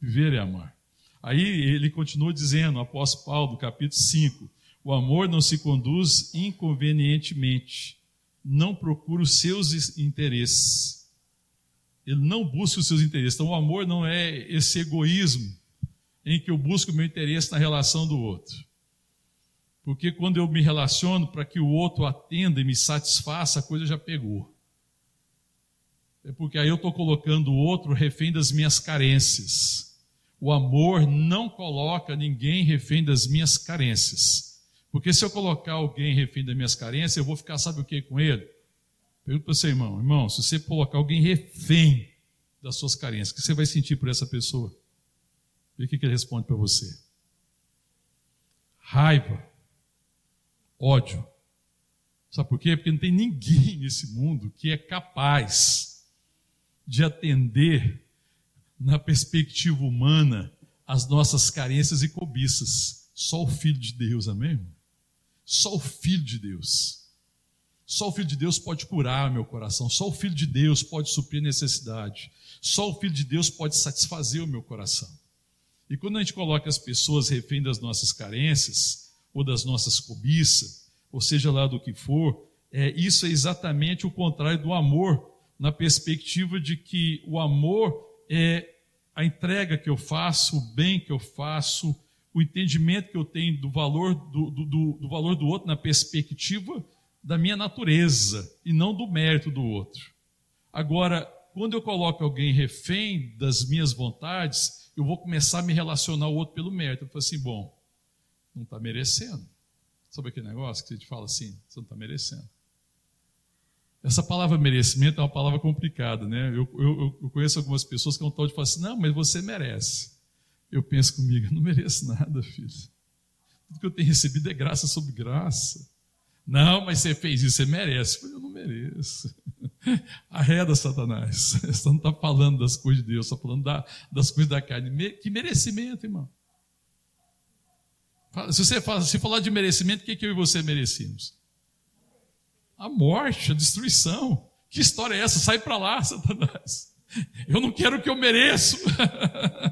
Viver é amar. Aí ele continua dizendo, apóstolo Paulo, capítulo 5, o amor não se conduz inconvenientemente, não procura os seus interesses. Ele não busca os seus interesses. Então, o amor não é esse egoísmo em que eu busco o meu interesse na relação do outro. Porque quando eu me relaciono para que o outro atenda e me satisfaça, a coisa já pegou é porque aí eu estou colocando o outro refém das minhas carências. O amor não coloca ninguém refém das minhas carências. Porque se eu colocar alguém refém das minhas carências, eu vou ficar, sabe o que com ele? Pergunto para você, irmão, irmão, se você colocar alguém refém das suas carências, o que você vai sentir por essa pessoa? E o que ele responde para você? Raiva, ódio. Sabe por quê? Porque não tem ninguém (laughs) nesse mundo que é capaz de atender, na perspectiva humana, as nossas carências e cobiças. Só o Filho de Deus, amém? Só o Filho de Deus. Só o Filho de Deus pode curar meu coração. Só o Filho de Deus pode suprir necessidade. Só o Filho de Deus pode satisfazer o meu coração. E quando a gente coloca as pessoas refém das nossas carências, ou das nossas cobiças, ou seja lá do que for, é, isso é exatamente o contrário do amor na perspectiva de que o amor é a entrega que eu faço, o bem que eu faço, o entendimento que eu tenho do valor do, do, do, valor do outro na perspectiva da minha natureza e não do mérito do outro. Agora, quando eu coloco alguém refém das minhas vontades, eu vou começar a me relacionar ao outro pelo mérito. Eu falo assim, bom, não está merecendo. Sabe aquele negócio que a gente fala assim, você não está merecendo. Essa palavra merecimento é uma palavra complicada, né? Eu, eu, eu conheço algumas pessoas que não estão de falar assim, não, mas você merece. Eu penso comigo, eu não mereço nada, filho. Tudo que eu tenho recebido é graça sobre graça. Não, mas você fez isso, você merece. Eu não mereço. (laughs) Arreda, Satanás. (laughs) Você não está falando das coisas de Deus, está falando da, das coisas da carne. Que merecimento, irmão. Se você fala, se falar de merecimento, o que, que eu e você merecemos? A morte, a destruição. Que história é essa? Sai para lá, (laughs) Satanás. Eu não quero o que eu mereço.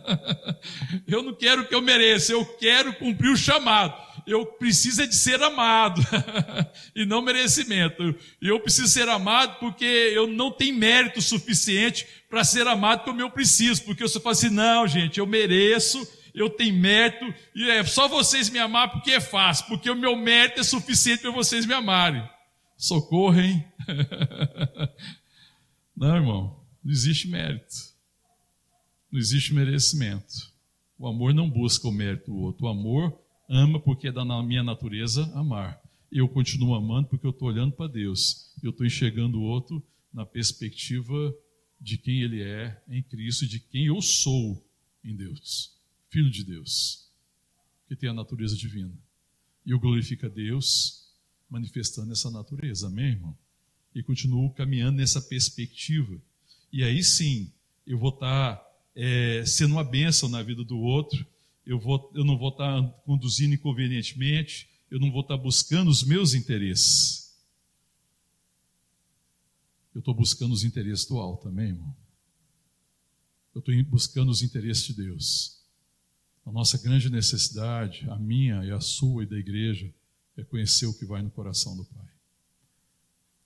(laughs) eu não quero o que eu mereço. Eu quero cumprir o chamado. Eu preciso é de ser amado (laughs) e não merecimento. Eu preciso ser amado porque eu não tenho mérito suficiente para ser amado como eu preciso. Porque eu só falo assim, não, gente, eu mereço, eu tenho mérito e é só vocês me amar porque é fácil, porque o meu mérito é suficiente para vocês me amarem. Socorro, hein? (laughs) não, irmão. Não existe mérito. Não existe merecimento. O amor não busca o mérito do outro. O amor ama porque é da minha natureza amar. Eu continuo amando porque eu estou olhando para Deus. Eu estou enxergando o outro na perspectiva de quem ele é em Cristo, de quem eu sou em Deus. Filho de Deus, que tem a natureza divina. E eu glorifico a Deus manifestando essa natureza. Amém, irmão? E continuo caminhando nessa perspectiva e aí sim, eu vou estar tá, é, sendo uma bênção na vida do outro, eu, vou, eu não vou estar tá conduzindo inconvenientemente, eu não vou estar tá buscando os meus interesses. Eu estou buscando os interesses do alto também, irmão. Eu estou buscando os interesses de Deus. A nossa grande necessidade, a minha e a sua e da igreja, é conhecer o que vai no coração do Pai.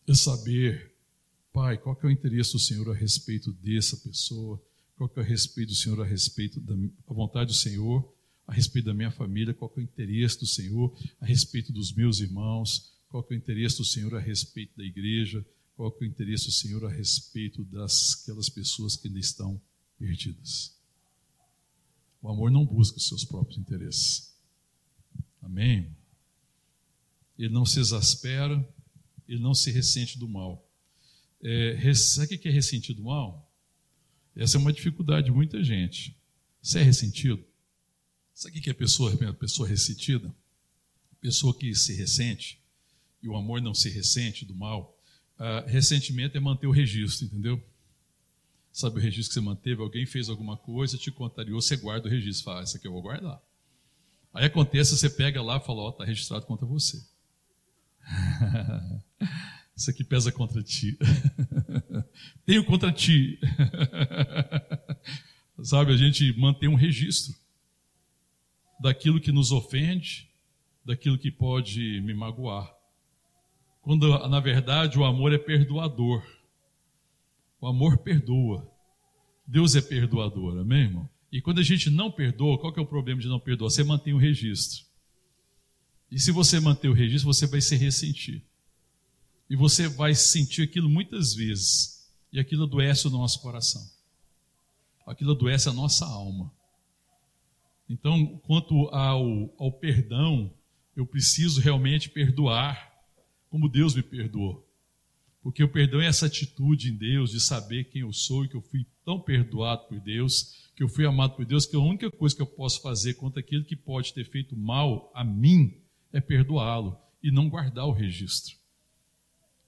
É saber Pai, qual que é o interesse do Senhor a respeito dessa pessoa? Qual que é o respeito do Senhor a respeito da vontade do Senhor, a respeito da minha família? Qual que é o interesse do Senhor a respeito dos meus irmãos? Qual que é o interesse do Senhor a respeito da igreja? Qual que é o interesse do Senhor a respeito das aquelas pessoas que ainda estão perdidas? O amor não busca os seus próprios interesses. Amém? Ele não se exaspera, ele não se ressente do mal é, sabe o que é ressentido mal? Essa é uma dificuldade de muita gente. Você é ressentido? Sabe o que é pessoa, pessoa ressentida? Pessoa que se ressente, e o amor não se ressente do mal. Ah, ressentimento é manter o registro, entendeu? Sabe o registro que você manteve? Alguém fez alguma coisa, te contrariou, você guarda o registro. Fala, ah, aqui eu vou guardar. Aí acontece, você pega lá e fala, ó, oh, está registrado contra você. (laughs) Isso aqui pesa contra ti. (laughs) Tenho contra ti. (laughs) Sabe, a gente mantém um registro daquilo que nos ofende, daquilo que pode me magoar. Quando, na verdade, o amor é perdoador. O amor perdoa. Deus é perdoador, amém, irmão? E quando a gente não perdoa, qual que é o problema de não perdoar? Você mantém o registro. E se você manter o registro, você vai se ressentir. E você vai sentir aquilo muitas vezes. E aquilo adoece o nosso coração. Aquilo adoece a nossa alma. Então, quanto ao, ao perdão, eu preciso realmente perdoar como Deus me perdoou. Porque o perdão é essa atitude em Deus de saber quem eu sou e que eu fui tão perdoado por Deus, que eu fui amado por Deus, que a única coisa que eu posso fazer contra aquilo que pode ter feito mal a mim é perdoá-lo e não guardar o registro.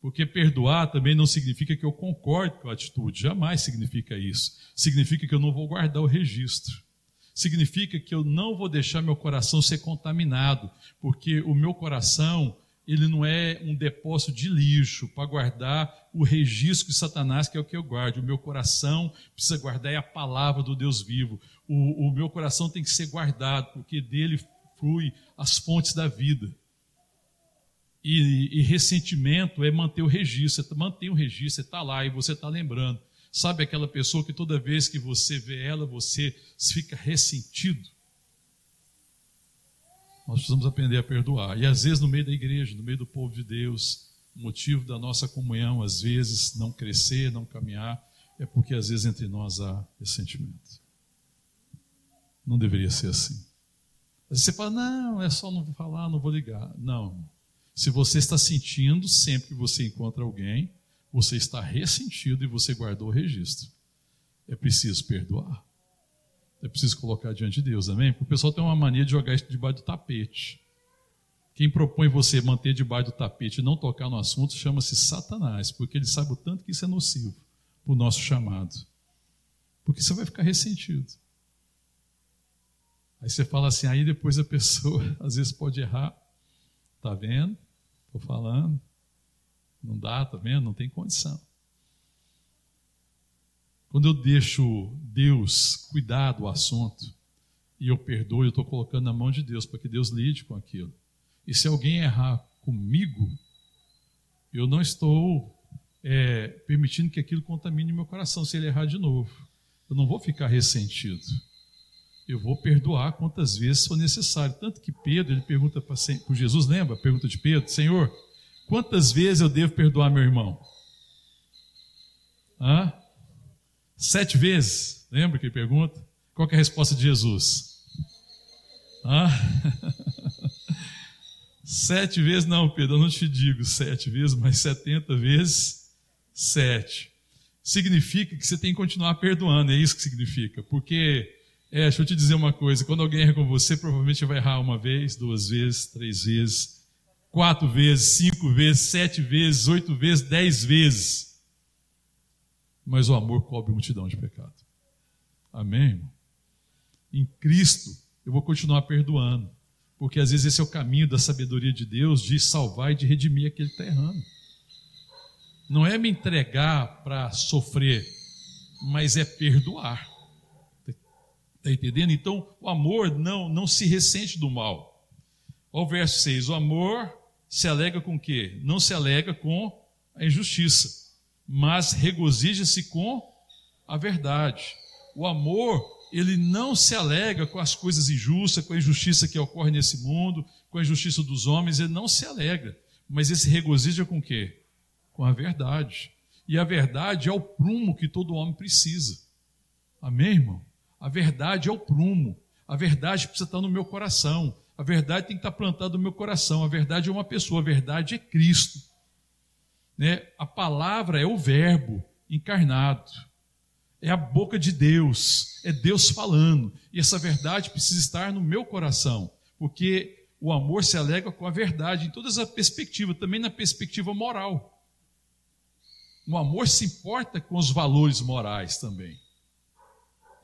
Porque perdoar também não significa que eu concorde com a atitude, jamais significa isso. Significa que eu não vou guardar o registro. Significa que eu não vou deixar meu coração ser contaminado, porque o meu coração, ele não é um depósito de lixo para guardar o registro de Satanás, que é o que eu guardo. O meu coração precisa guardar é a palavra do Deus vivo. O, o meu coração tem que ser guardado, porque dele flui as fontes da vida. E, e, ressentimento é manter o registro. Mantém o registro, você está lá e você está lembrando. Sabe aquela pessoa que toda vez que você vê ela, você fica ressentido? Nós precisamos aprender a perdoar. E às vezes, no meio da igreja, no meio do povo de Deus, o motivo da nossa comunhão, às vezes, não crescer, não caminhar, é porque às vezes entre nós há ressentimento. Não deveria ser assim. Você fala, não, é só não falar, não vou ligar. Não, se você está sentindo sempre que você encontra alguém, você está ressentido e você guardou o registro. É preciso perdoar. É preciso colocar diante de Deus, amém? Porque o pessoal tem uma mania de jogar isso debaixo do tapete. Quem propõe você manter debaixo do tapete e não tocar no assunto chama-se Satanás, porque ele sabe o tanto que isso é nocivo para o nosso chamado. Porque você vai ficar ressentido. Aí você fala assim, aí depois a pessoa (laughs) às vezes pode errar. Está vendo? Estou falando. Não dá, tá vendo? Não tem condição. Quando eu deixo Deus cuidar do assunto e eu perdoo, eu estou colocando na mão de Deus para que Deus lide com aquilo. E se alguém errar comigo, eu não estou é, permitindo que aquilo contamine meu coração se ele errar de novo. Eu não vou ficar ressentido. Eu vou perdoar quantas vezes for necessário. Tanto que Pedro, ele pergunta para Jesus, lembra pergunta de Pedro? Senhor, quantas vezes eu devo perdoar meu irmão? Hã? Sete vezes. Lembra que ele pergunta? Qual é a resposta de Jesus? Hã? (laughs) Sete vezes, não, Pedro, eu não te digo sete vezes, mas setenta vezes sete. Significa que você tem que continuar perdoando, é isso que significa. Porque, é, deixa eu te dizer uma coisa: quando alguém erra com você, provavelmente vai errar uma vez, duas vezes, três vezes, quatro vezes, cinco vezes, sete vezes, oito vezes, dez vezes. Mas o amor cobre multidão de pecado. Amém, irmão? Em Cristo, eu vou continuar perdoando porque às vezes esse é o caminho da sabedoria de Deus de salvar e de redimir aquele que está errando. Não é me entregar para sofrer, mas é perdoar. Está entendendo? Então, o amor não, não se ressente do mal. Olha o verso 6: o amor se alega com o quê? Não se alega com a injustiça, mas regozija-se com a verdade. O amor ele não se alega com as coisas injustas, com a injustiça que ocorre nesse mundo, com a injustiça dos homens, ele não se alegra, mas ele se regozija com o quê? Com a verdade. E a verdade é o prumo que todo homem precisa. Amém, irmão? A verdade é o prumo. A verdade precisa estar no meu coração. A verdade tem que estar plantada no meu coração. A verdade é uma pessoa, a verdade é Cristo. Né? A palavra é o Verbo encarnado é a boca de Deus, é Deus falando. E essa verdade precisa estar no meu coração, porque o amor se alega com a verdade em todas as perspectivas, também na perspectiva moral. O amor se importa com os valores morais também.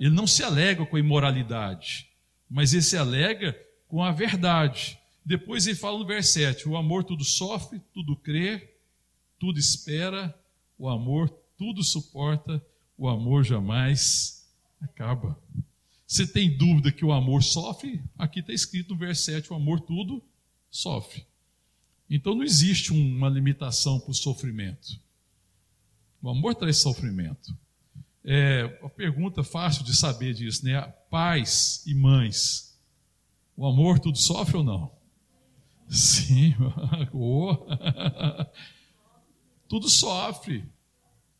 Ele não se alega com a imoralidade, mas ele se alega com a verdade. Depois ele fala no verso 7: o amor tudo sofre, tudo crê, tudo espera, o amor tudo suporta, o amor jamais acaba. Você tem dúvida que o amor sofre? Aqui está escrito no verso 7: o amor tudo sofre. Então não existe uma limitação para o sofrimento. O amor traz sofrimento. É uma pergunta fácil de saber disso, né? Pais e mães, o amor tudo sofre ou não? Sim, (laughs) oh. (laughs) tudo sofre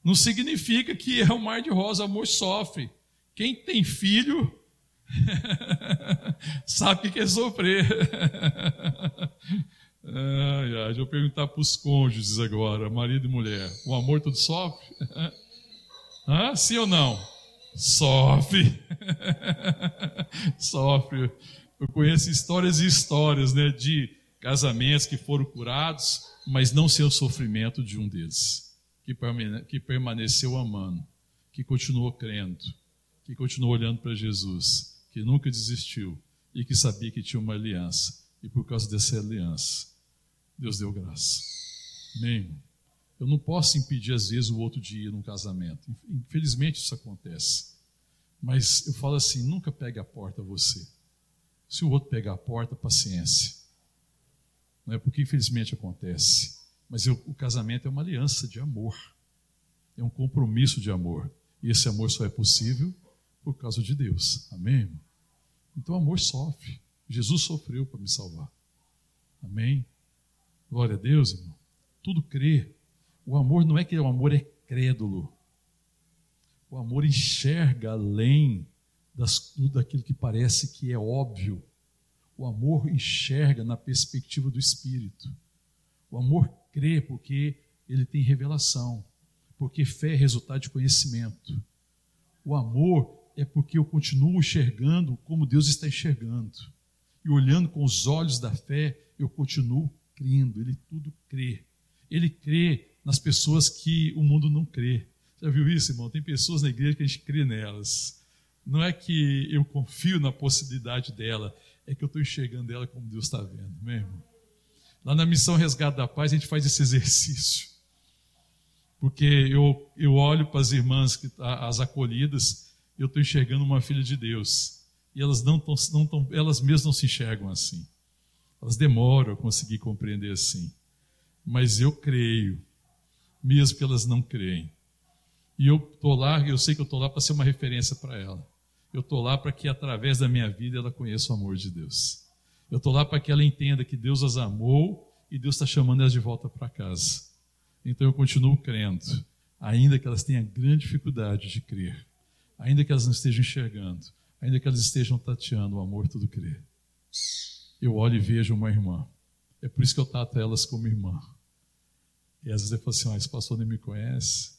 não significa que é um mar de rosa, amor sofre. Quem tem filho (laughs) sabe o que é sofrer. ai, ai, deixa eu perguntar para os cônjuges agora, marido e mulher: o amor tudo sofre? Hã? Sim ou não? Sofre. (laughs) sofre. Eu conheço histórias e histórias né, de casamentos que foram curados, mas não sem o sofrimento de um deles que permaneceu amando, que continuou crendo, que continuou olhando para Jesus, que nunca desistiu e que sabia que tinha uma aliança. E por causa dessa aliança, Deus deu graça. Amém? Eu não posso impedir, às vezes, o outro de ir num casamento. Infelizmente, isso acontece. Mas eu falo assim: nunca pegue a porta você. Se o outro pegar a porta, paciência. Não é porque, infelizmente, acontece. Mas eu, o casamento é uma aliança de amor, é um compromisso de amor. E esse amor só é possível por causa de Deus. Amém? Irmão? Então o amor sofre. Jesus sofreu para me salvar. Amém? Glória a Deus, irmão. Tudo crê. O amor não é que o amor é crédulo. O amor enxerga além das, daquilo que parece que é óbvio. O amor enxerga na perspectiva do Espírito. O amor crê porque ele tem revelação, porque fé é resultado de conhecimento. O amor é porque eu continuo enxergando como Deus está enxergando. E olhando com os olhos da fé, eu continuo crendo. Ele tudo crê. Ele crê nas pessoas que o mundo não crê. Já viu isso, irmão? Tem pessoas na igreja que a gente crê nelas. Não é que eu confio na possibilidade dela, é que eu estou enxergando ela como Deus está vendo, meu irmão. Lá na missão Resgate da Paz, a gente faz esse exercício. Porque eu, eu olho para as irmãs, que, as acolhidas, eu estou enxergando uma filha de Deus. E elas, não tão, não tão, elas mesmas não se enxergam assim. Elas demoram a conseguir compreender assim. Mas eu creio, mesmo que elas não creem. E eu estou lá, eu sei que eu estou lá para ser uma referência para ela. Eu estou lá para que através da minha vida ela conheça o amor de Deus. Eu estou lá para que ela entenda que Deus as amou e Deus está chamando elas de volta para casa. Então eu continuo crendo, ainda que elas tenham grande dificuldade de crer, ainda que elas não estejam enxergando, ainda que elas estejam tateando, o amor tudo crer. Eu olho e vejo uma irmã. É por isso que eu trato elas como irmã. E às vezes eu falo assim: ah, esse pastor nem me conhece.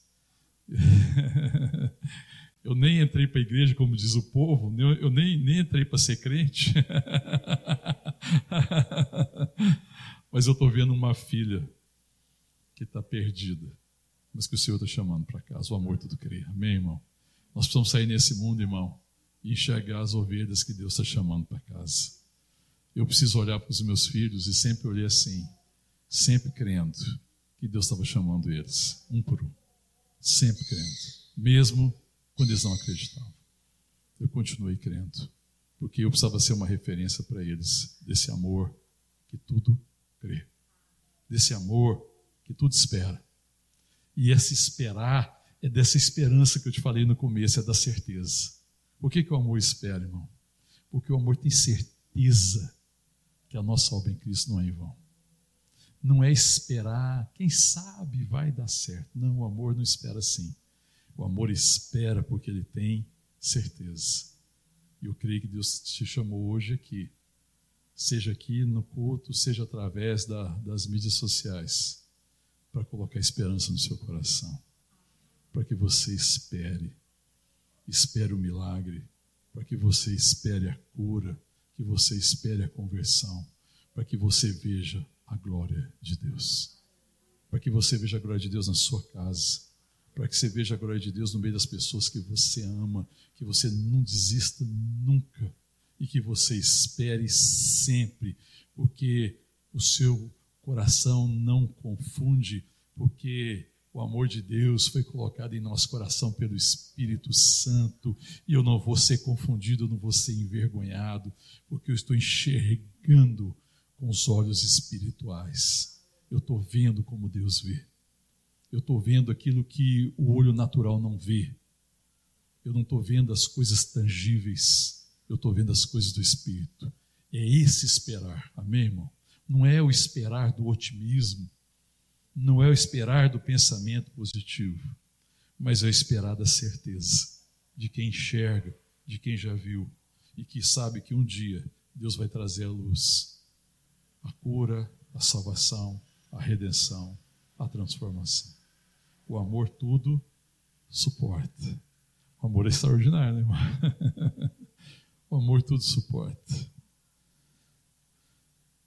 (laughs) eu nem entrei para a igreja, como diz o povo, eu nem, nem entrei para ser crente. (laughs) Mas eu estou vendo uma filha que está perdida, mas que o Senhor está chamando para casa. O amor tudo crer. Amém, irmão? Nós precisamos sair nesse mundo, irmão, e enxergar as ovelhas que Deus está chamando para casa. Eu preciso olhar para os meus filhos e sempre olhei assim, sempre crendo que Deus estava chamando eles, um por um. Sempre crendo, mesmo quando eles não acreditavam. Eu continuei crendo, porque eu precisava ser uma referência para eles desse amor que tudo crê, desse amor que tudo espera. E esse esperar é dessa esperança que eu te falei no começo, é da certeza. Por que, que o amor espera, irmão? Porque o amor tem certeza que a nossa obra em Cristo não é em vão. Não é esperar, quem sabe vai dar certo. Não, o amor não espera assim. O amor espera porque ele tem certeza. E eu creio que Deus te chamou hoje aqui, seja aqui no culto, seja através da, das mídias sociais para colocar esperança no seu coração, para que você espere, espere o milagre, para que você espere a cura, que você espere a conversão, para que você veja a glória de Deus, para que você veja a glória de Deus na sua casa, para que você veja a glória de Deus no meio das pessoas que você ama, que você não desista nunca e que você espere sempre, porque o seu coração não confunde, porque o amor de Deus foi colocado em nosso coração pelo Espírito Santo, e eu não vou ser confundido, não vou ser envergonhado, porque eu estou enxergando com os olhos espirituais. Eu estou vendo como Deus vê. Eu estou vendo aquilo que o olho natural não vê. Eu não estou vendo as coisas tangíveis, eu estou vendo as coisas do Espírito. É esse esperar, amém, irmão? não é o esperar do otimismo, não é o esperar do pensamento positivo, mas é o esperar da certeza de quem enxerga, de quem já viu e que sabe que um dia Deus vai trazer a luz, a cura, a salvação, a redenção, a transformação. O amor tudo suporta. O amor é extraordinário, né, irmão? (laughs) o amor tudo suporta.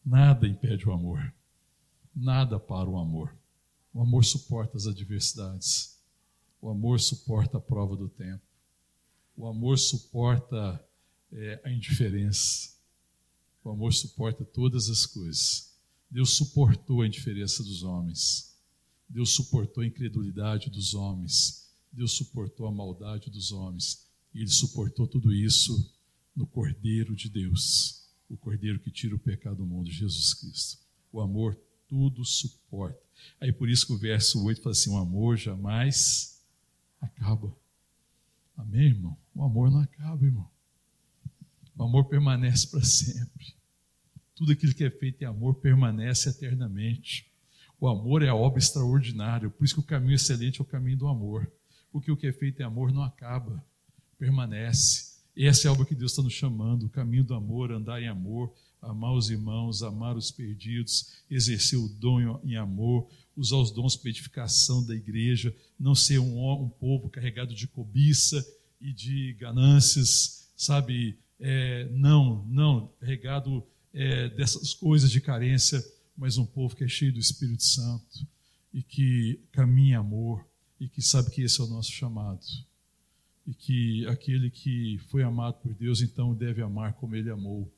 Nada impede o amor. Nada para o amor. O amor suporta as adversidades. O amor suporta a prova do tempo. O amor suporta é, a indiferença. O amor suporta todas as coisas. Deus suportou a indiferença dos homens. Deus suportou a incredulidade dos homens. Deus suportou a maldade dos homens. E Ele suportou tudo isso no Cordeiro de Deus o Cordeiro que tira o pecado do mundo, Jesus Cristo. O amor tudo suporta. Aí por isso que o verso 8 fala assim: o amor jamais acaba. Amém, irmão? O amor não acaba, irmão. O amor permanece para sempre. Tudo aquilo que é feito em amor permanece eternamente. O amor é a obra extraordinária, por isso que o caminho excelente é o caminho do amor. Porque o que é feito em amor não acaba, permanece. Essa é a obra que Deus está nos chamando, o caminho do amor, andar em amor, amar os irmãos, amar os perdidos, exercer o dom em amor, usar os dons para edificação da igreja, não ser um, um povo carregado de cobiça e de ganâncias, sabe? É, não, não, carregado é, dessas coisas de carência, mas um povo que é cheio do Espírito Santo e que caminha amor e que sabe que esse é o nosso chamado e que aquele que foi amado por Deus então deve amar como ele amou.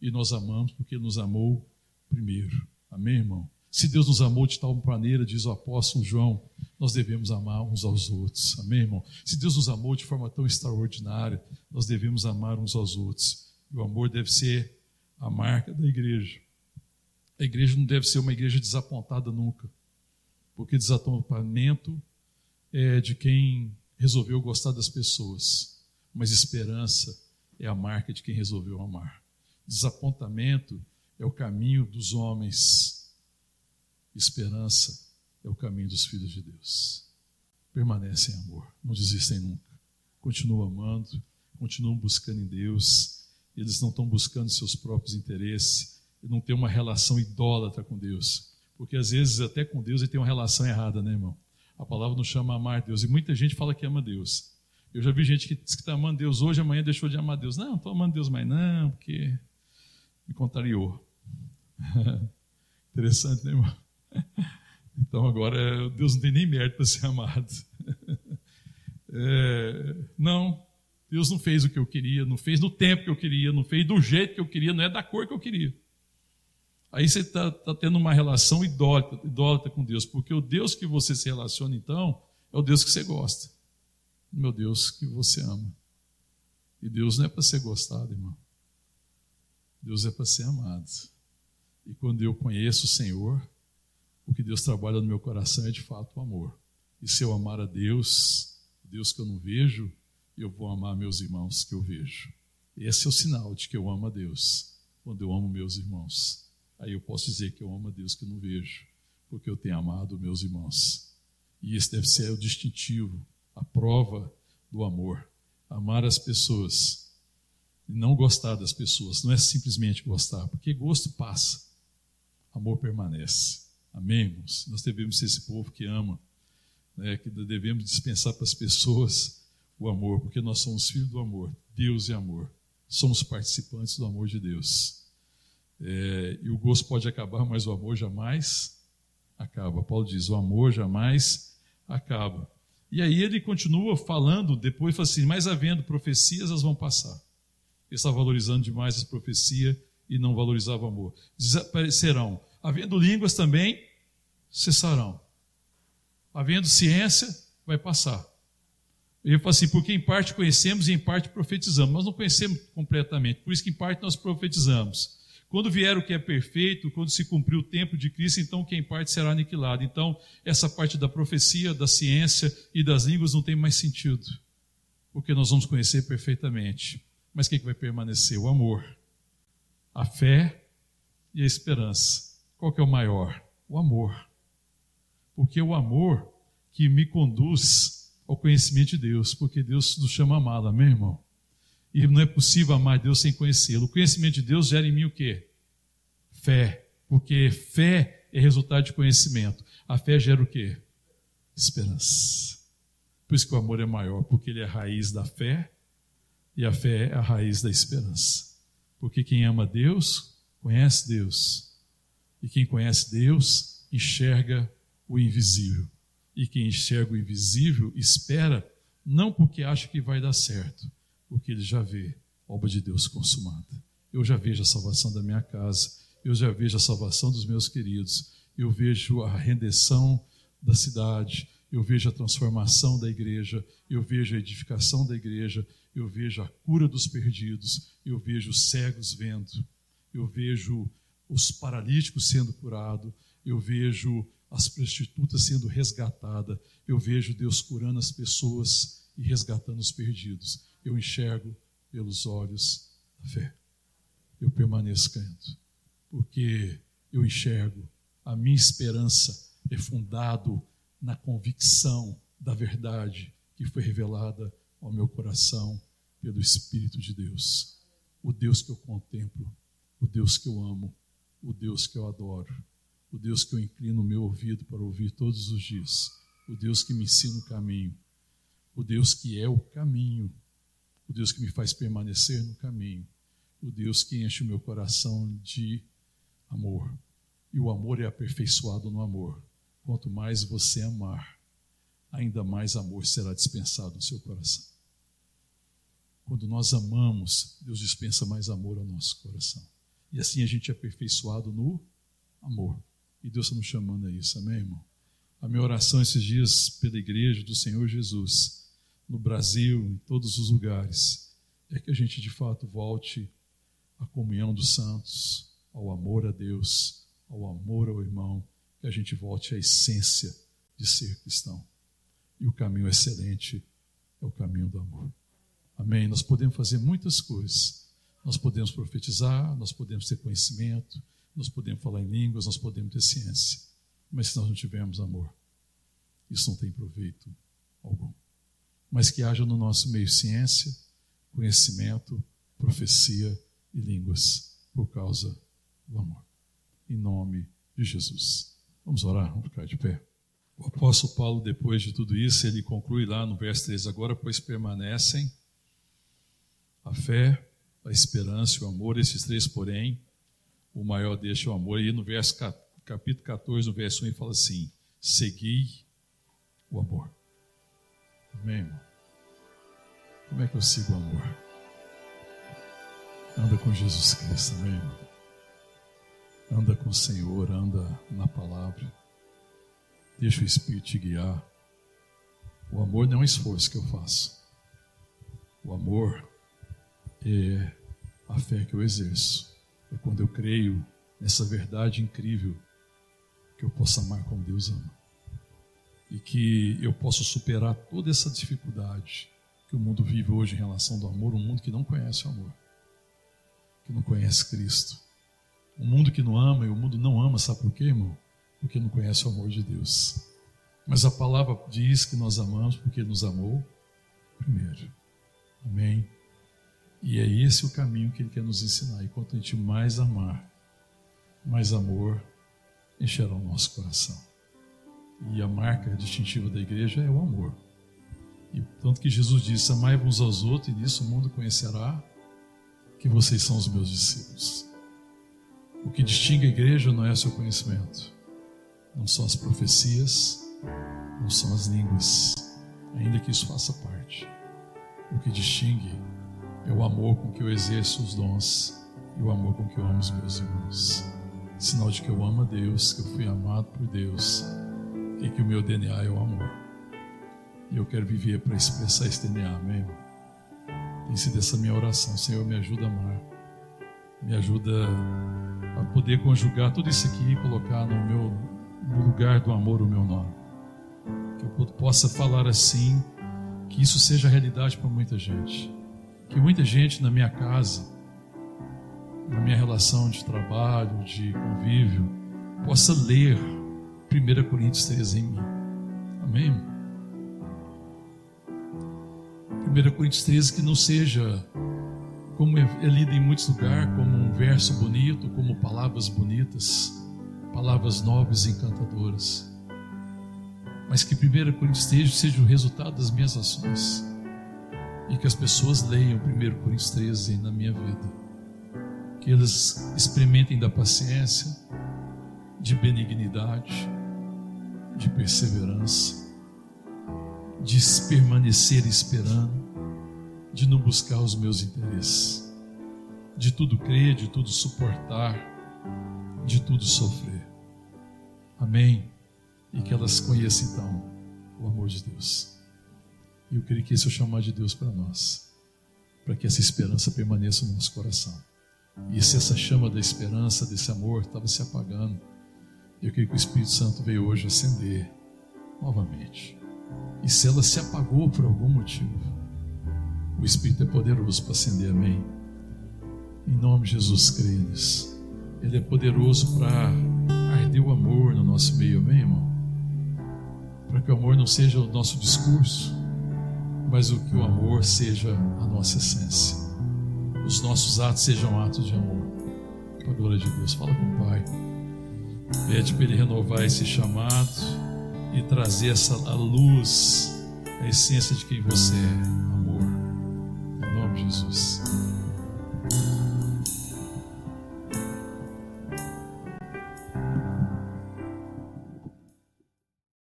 E nós amamos porque ele nos amou primeiro. Amém, irmão? Se Deus nos amou de tal maneira, diz o apóstolo João, nós devemos amar uns aos outros. Amém, irmão? Se Deus nos amou de forma tão extraordinária, nós devemos amar uns aos outros. E o amor deve ser a marca da igreja. A igreja não deve ser uma igreja desapontada nunca, porque desapontamento é de quem resolveu gostar das pessoas, mas esperança é a marca de quem resolveu amar. Desapontamento é o caminho dos homens Esperança é o caminho dos filhos de Deus. Permanecem em amor, não desistem nunca. Continuam amando, continuam buscando em Deus. Eles não estão buscando seus próprios interesses, não têm uma relação idólatra com Deus. Porque às vezes, até com Deus, ele tem uma relação errada, né, irmão? A palavra não chama amar Deus. E muita gente fala que ama Deus. Eu já vi gente que diz que está amando Deus hoje, amanhã deixou de amar Deus. Não, estou amando Deus mais, não, porque me contrariou. (laughs) Interessante, né, irmão? Então agora Deus não tem nem mérito para ser amado. É, não, Deus não fez o que eu queria, não fez no tempo que eu queria, não fez do jeito que eu queria, não é da cor que eu queria. Aí você está tá tendo uma relação idólatra, idólatra com Deus, porque o Deus que você se relaciona então é o Deus que você gosta, meu Deus que você ama. E Deus não é para ser gostado, irmão. Deus é para ser amado. E quando eu conheço o Senhor, o que Deus trabalha no meu coração é de fato o amor. E se eu amar a Deus, Deus que eu não vejo, eu vou amar meus irmãos que eu vejo. Esse é o sinal de que eu amo a Deus, quando eu amo meus irmãos. Aí eu posso dizer que eu amo a Deus que eu não vejo, porque eu tenho amado meus irmãos. E esse deve ser o distintivo, a prova do amor. Amar as pessoas e não gostar das pessoas. Não é simplesmente gostar, porque gosto passa, amor permanece. Amém, irmãos? Nós devemos ser esse povo que ama, né, que devemos dispensar para as pessoas o amor, porque nós somos filhos do amor. Deus é amor. Somos participantes do amor de Deus. É, e o gosto pode acabar, mas o amor jamais acaba. Paulo diz: o amor jamais acaba. E aí ele continua falando, depois fala assim: mas havendo profecias, elas vão passar. Ele está valorizando demais as profecias e não valorizava o amor. Desaparecerão havendo línguas também, cessarão. Havendo ciência, vai passar. Ele fala assim, porque em parte conhecemos e em parte profetizamos. Nós não conhecemos completamente, por isso que em parte nós profetizamos. Quando vier o que é perfeito, quando se cumprir o tempo de Cristo, então quem parte será aniquilado. Então, essa parte da profecia, da ciência e das línguas não tem mais sentido, porque nós vamos conhecer perfeitamente. Mas o que vai permanecer? O amor, a fé e a esperança. Qual que é o maior? O amor. Porque é o amor que me conduz ao conhecimento de Deus, porque Deus nos chama a amá-lo, amém, irmão? E não é possível amar Deus sem conhecê-lo. O conhecimento de Deus gera em mim o quê? Fé. Porque fé é resultado de conhecimento. A fé gera o quê? Esperança. Por isso que o amor é maior, porque ele é a raiz da fé e a fé é a raiz da esperança. Porque quem ama Deus, conhece Deus e quem conhece Deus enxerga o invisível. E quem enxerga o invisível espera não porque acha que vai dar certo, porque ele já vê a obra de Deus consumada. Eu já vejo a salvação da minha casa, eu já vejo a salvação dos meus queridos, eu vejo a rendição da cidade, eu vejo a transformação da igreja, eu vejo a edificação da igreja, eu vejo a cura dos perdidos, eu vejo os cegos vendo, eu vejo os paralíticos sendo curados, eu vejo as prostitutas sendo resgatadas, eu vejo Deus curando as pessoas e resgatando os perdidos. Eu enxergo pelos olhos da fé. Eu permaneço crendo, porque eu enxergo, a minha esperança é fundado na convicção da verdade que foi revelada ao meu coração pelo Espírito de Deus. O Deus que eu contemplo, o Deus que eu amo, o Deus que eu adoro, o Deus que eu inclino o meu ouvido para ouvir todos os dias, o Deus que me ensina o caminho, o Deus que é o caminho, o Deus que me faz permanecer no caminho, o Deus que enche o meu coração de amor. E o amor é aperfeiçoado no amor. Quanto mais você amar, ainda mais amor será dispensado no seu coração. Quando nós amamos, Deus dispensa mais amor ao nosso coração. E assim a gente é aperfeiçoado no amor. E Deus está nos chamando a isso, amém, irmão? A minha oração esses dias pela igreja do Senhor Jesus, no Brasil, em todos os lugares, é que a gente de fato volte à comunhão dos santos, ao amor a Deus, ao amor ao irmão, que a gente volte à essência de ser cristão. E o caminho excelente é o caminho do amor. Amém? Nós podemos fazer muitas coisas. Nós podemos profetizar, nós podemos ter conhecimento, nós podemos falar em línguas, nós podemos ter ciência. Mas se nós não tivermos amor, isso não tem proveito algum. Mas que haja no nosso meio ciência, conhecimento, profecia e línguas por causa do amor. Em nome de Jesus. Vamos orar, vamos ficar de pé. O apóstolo Paulo, depois de tudo isso, ele conclui lá no verso 3: Agora, pois permanecem a fé, a esperança e o amor, esses três, porém, o maior deixa o amor. E no verso, capítulo 14, no verso 1, ele fala assim: Segui o amor. Amém, irmão? Como é que eu sigo o amor? Anda com Jesus Cristo, amém, irmão? Anda com o Senhor, anda na palavra. Deixa o Espírito te guiar. O amor não é um esforço que eu faço. O amor é a fé que eu exerço. É quando eu creio nessa verdade incrível que eu posso amar como Deus ama. E que eu posso superar toda essa dificuldade que o mundo vive hoje em relação ao amor, um mundo que não conhece o amor, que não conhece Cristo. Um mundo que não ama e o mundo não ama, sabe por quê, irmão? porque não conhece o amor de Deus. Mas a palavra diz que nós amamos porque Ele nos amou primeiro. Amém? E é esse o caminho que Ele quer nos ensinar. E quanto a gente mais amar, mais amor encherá o nosso coração. E a marca distintiva da igreja é o amor. E tanto que Jesus disse: Amai uns aos outros, e nisso o mundo conhecerá que vocês são os meus discípulos. O que distingue a igreja não é o seu conhecimento, não são as profecias, não são as línguas, ainda que isso faça parte. O que distingue é o amor com que eu exerço os dons e o amor com que eu amo os meus irmãos. Sinal de que eu amo a Deus, que eu fui amado por Deus e que o meu DNA é o amor. E eu quero viver para expressar esse DNA, amém? Tem sido essa minha oração. Senhor, me ajuda a amar. Me ajuda a poder conjugar tudo isso aqui e colocar no meu no lugar do amor o meu nome. Que eu possa falar assim, que isso seja realidade para muita gente. Que muita gente na minha casa, na minha relação de trabalho, de convívio, possa ler 1 Coríntios 13 em mim. Amém? 1 Coríntios 13 que não seja como é lido em muitos lugares, como um verso bonito, como palavras bonitas, palavras nobres e encantadoras, mas que 1 Coríntios seja o resultado das minhas ações e que as pessoas leiam 1 Coríntios 13 na minha vida, que elas experimentem da paciência, de benignidade, de perseverança, de permanecer esperando, de não buscar os meus interesses, de tudo crer, de tudo suportar, de tudo sofrer. Amém? E que elas conheçam então o amor de Deus. E eu creio que esse é o chamado de Deus para nós, para que essa esperança permaneça no nosso coração. E se essa chama da esperança, desse amor, estava se apagando, eu creio que o Espírito Santo veio hoje acender novamente. E se ela se apagou por algum motivo, o Espírito é poderoso para acender, amém? Em nome de Jesus, nisso. Ele é poderoso para arder o amor no nosso meio, amém, irmão? Para que o amor não seja o nosso discurso, mas o que o amor seja a nossa essência. Os nossos atos sejam atos de amor. Para a glória de Deus. Fala com o Pai. Pede para Ele renovar esse chamado e trazer essa a luz, a essência de quem você é, amor. Em nome de Jesus.